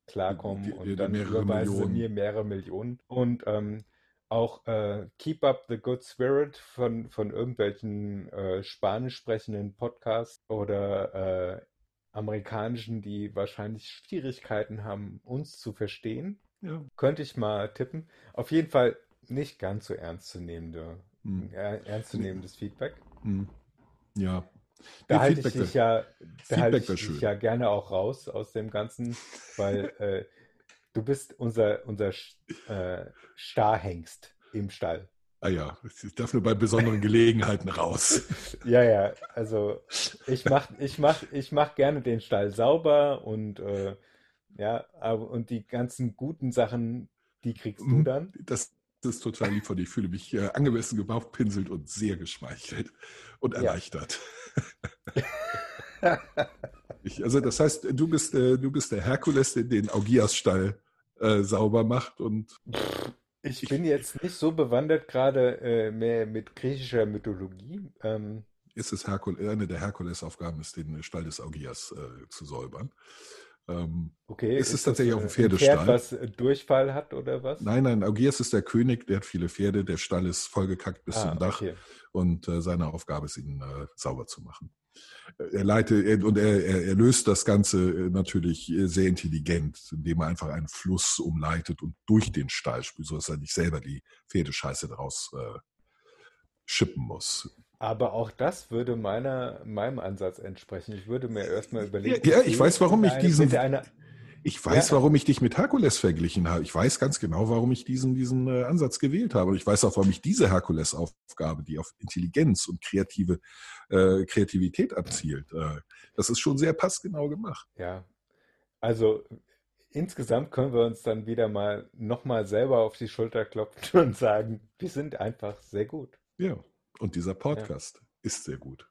klarkommen Die- die- und dann überweisen sie Millionen. mir mehrere Millionen. Und ähm, auch äh, Keep Up the Good Spirit von, von irgendwelchen äh, spanisch sprechenden Podcasts oder äh, amerikanischen, die wahrscheinlich Schwierigkeiten haben, uns zu verstehen. Ja. Könnte ich mal tippen. Auf jeden Fall nicht ganz so ernstzunehmende, Hm. ernstzunehmendes Feedback. Hm. Ja. Da halte ich dich ja, da halte ich dich ja gerne auch raus aus dem Ganzen, weil <laughs> äh, du bist unser, unser äh, Starhengst im Stall. Ah ja, ich darf nur bei besonderen Gelegenheiten raus. <laughs> Ja, ja, also ich mach, ich mach, ich mach gerne den Stall sauber und äh, ja, und die ganzen guten Sachen, die kriegst du Mhm. dann. Das ist total lieb von dir. Ich fühle mich äh, angemessen gebauchpinselt und sehr geschmeichelt und Ja. erleichtert. ich, also das heißt, du bist, äh, du bist der Herkules, der den Augias-Stall äh, sauber macht und Ich bin jetzt nicht so bewandert gerade äh, mehr mit griechischer Mythologie. Ähm, ist es Herkul eine der Herkulesaufgaben ist, den Stall des Augias äh, zu säubern. Ähm, okay, Ist es das, tatsächlich auch ein äh, Pferdestall? Pferd, was äh, Durchfall hat oder was? nein, nein, Augias ist der König, der hat viele Pferde, der Stall ist vollgekackt bis Ah, zum Dach. okay. und äh, seine Aufgabe ist, ihn äh, sauber zu machen. Er leitet er, und er, er, er löst das Ganze äh, natürlich äh, sehr intelligent, indem er einfach einen Fluss umleitet und durch den Stall spült, sodass er nicht selber die Pferdescheiße daraus äh, schippen muss. Aber auch das würde meiner, meinem Ansatz entsprechen. Ich würde mir erstmal überlegen, Ja, ich okay, weiß, warum ich diesen- mit einer, Ich weiß, Ja. warum ich dich mit Herkules verglichen habe. Ich weiß ganz genau, warum ich diesen, diesen äh, Ansatz gewählt habe. Und ich weiß auch, warum ich diese Herkules-Aufgabe, die auf Intelligenz und kreative äh, Kreativität abzielt, äh, das ist schon sehr passgenau gemacht. ja, also insgesamt können wir uns dann wieder mal nochmal selber auf die Schulter klopfen <laughs> und sagen, wir sind einfach sehr gut. Ja, und dieser Podcast ist sehr gut.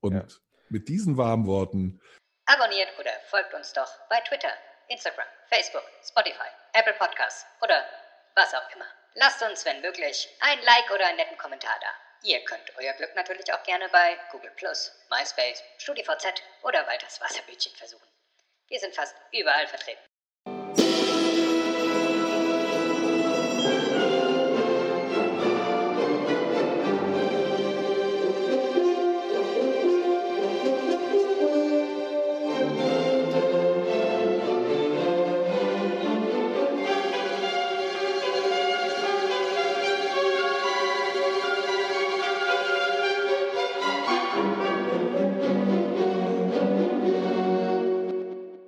Und Ja. mit diesen warmen Worten, Abonniert oder folgt uns doch bei Twitter, Instagram, Facebook, Spotify, Apple Podcasts oder was auch immer. Lasst uns, wenn möglich, ein Like oder einen netten Kommentar da. Ihr könnt euer Glück natürlich auch gerne bei Google MySpace, StudiVZ oder Walters Wasserbütchen versuchen. Wir sind fast überall vertreten.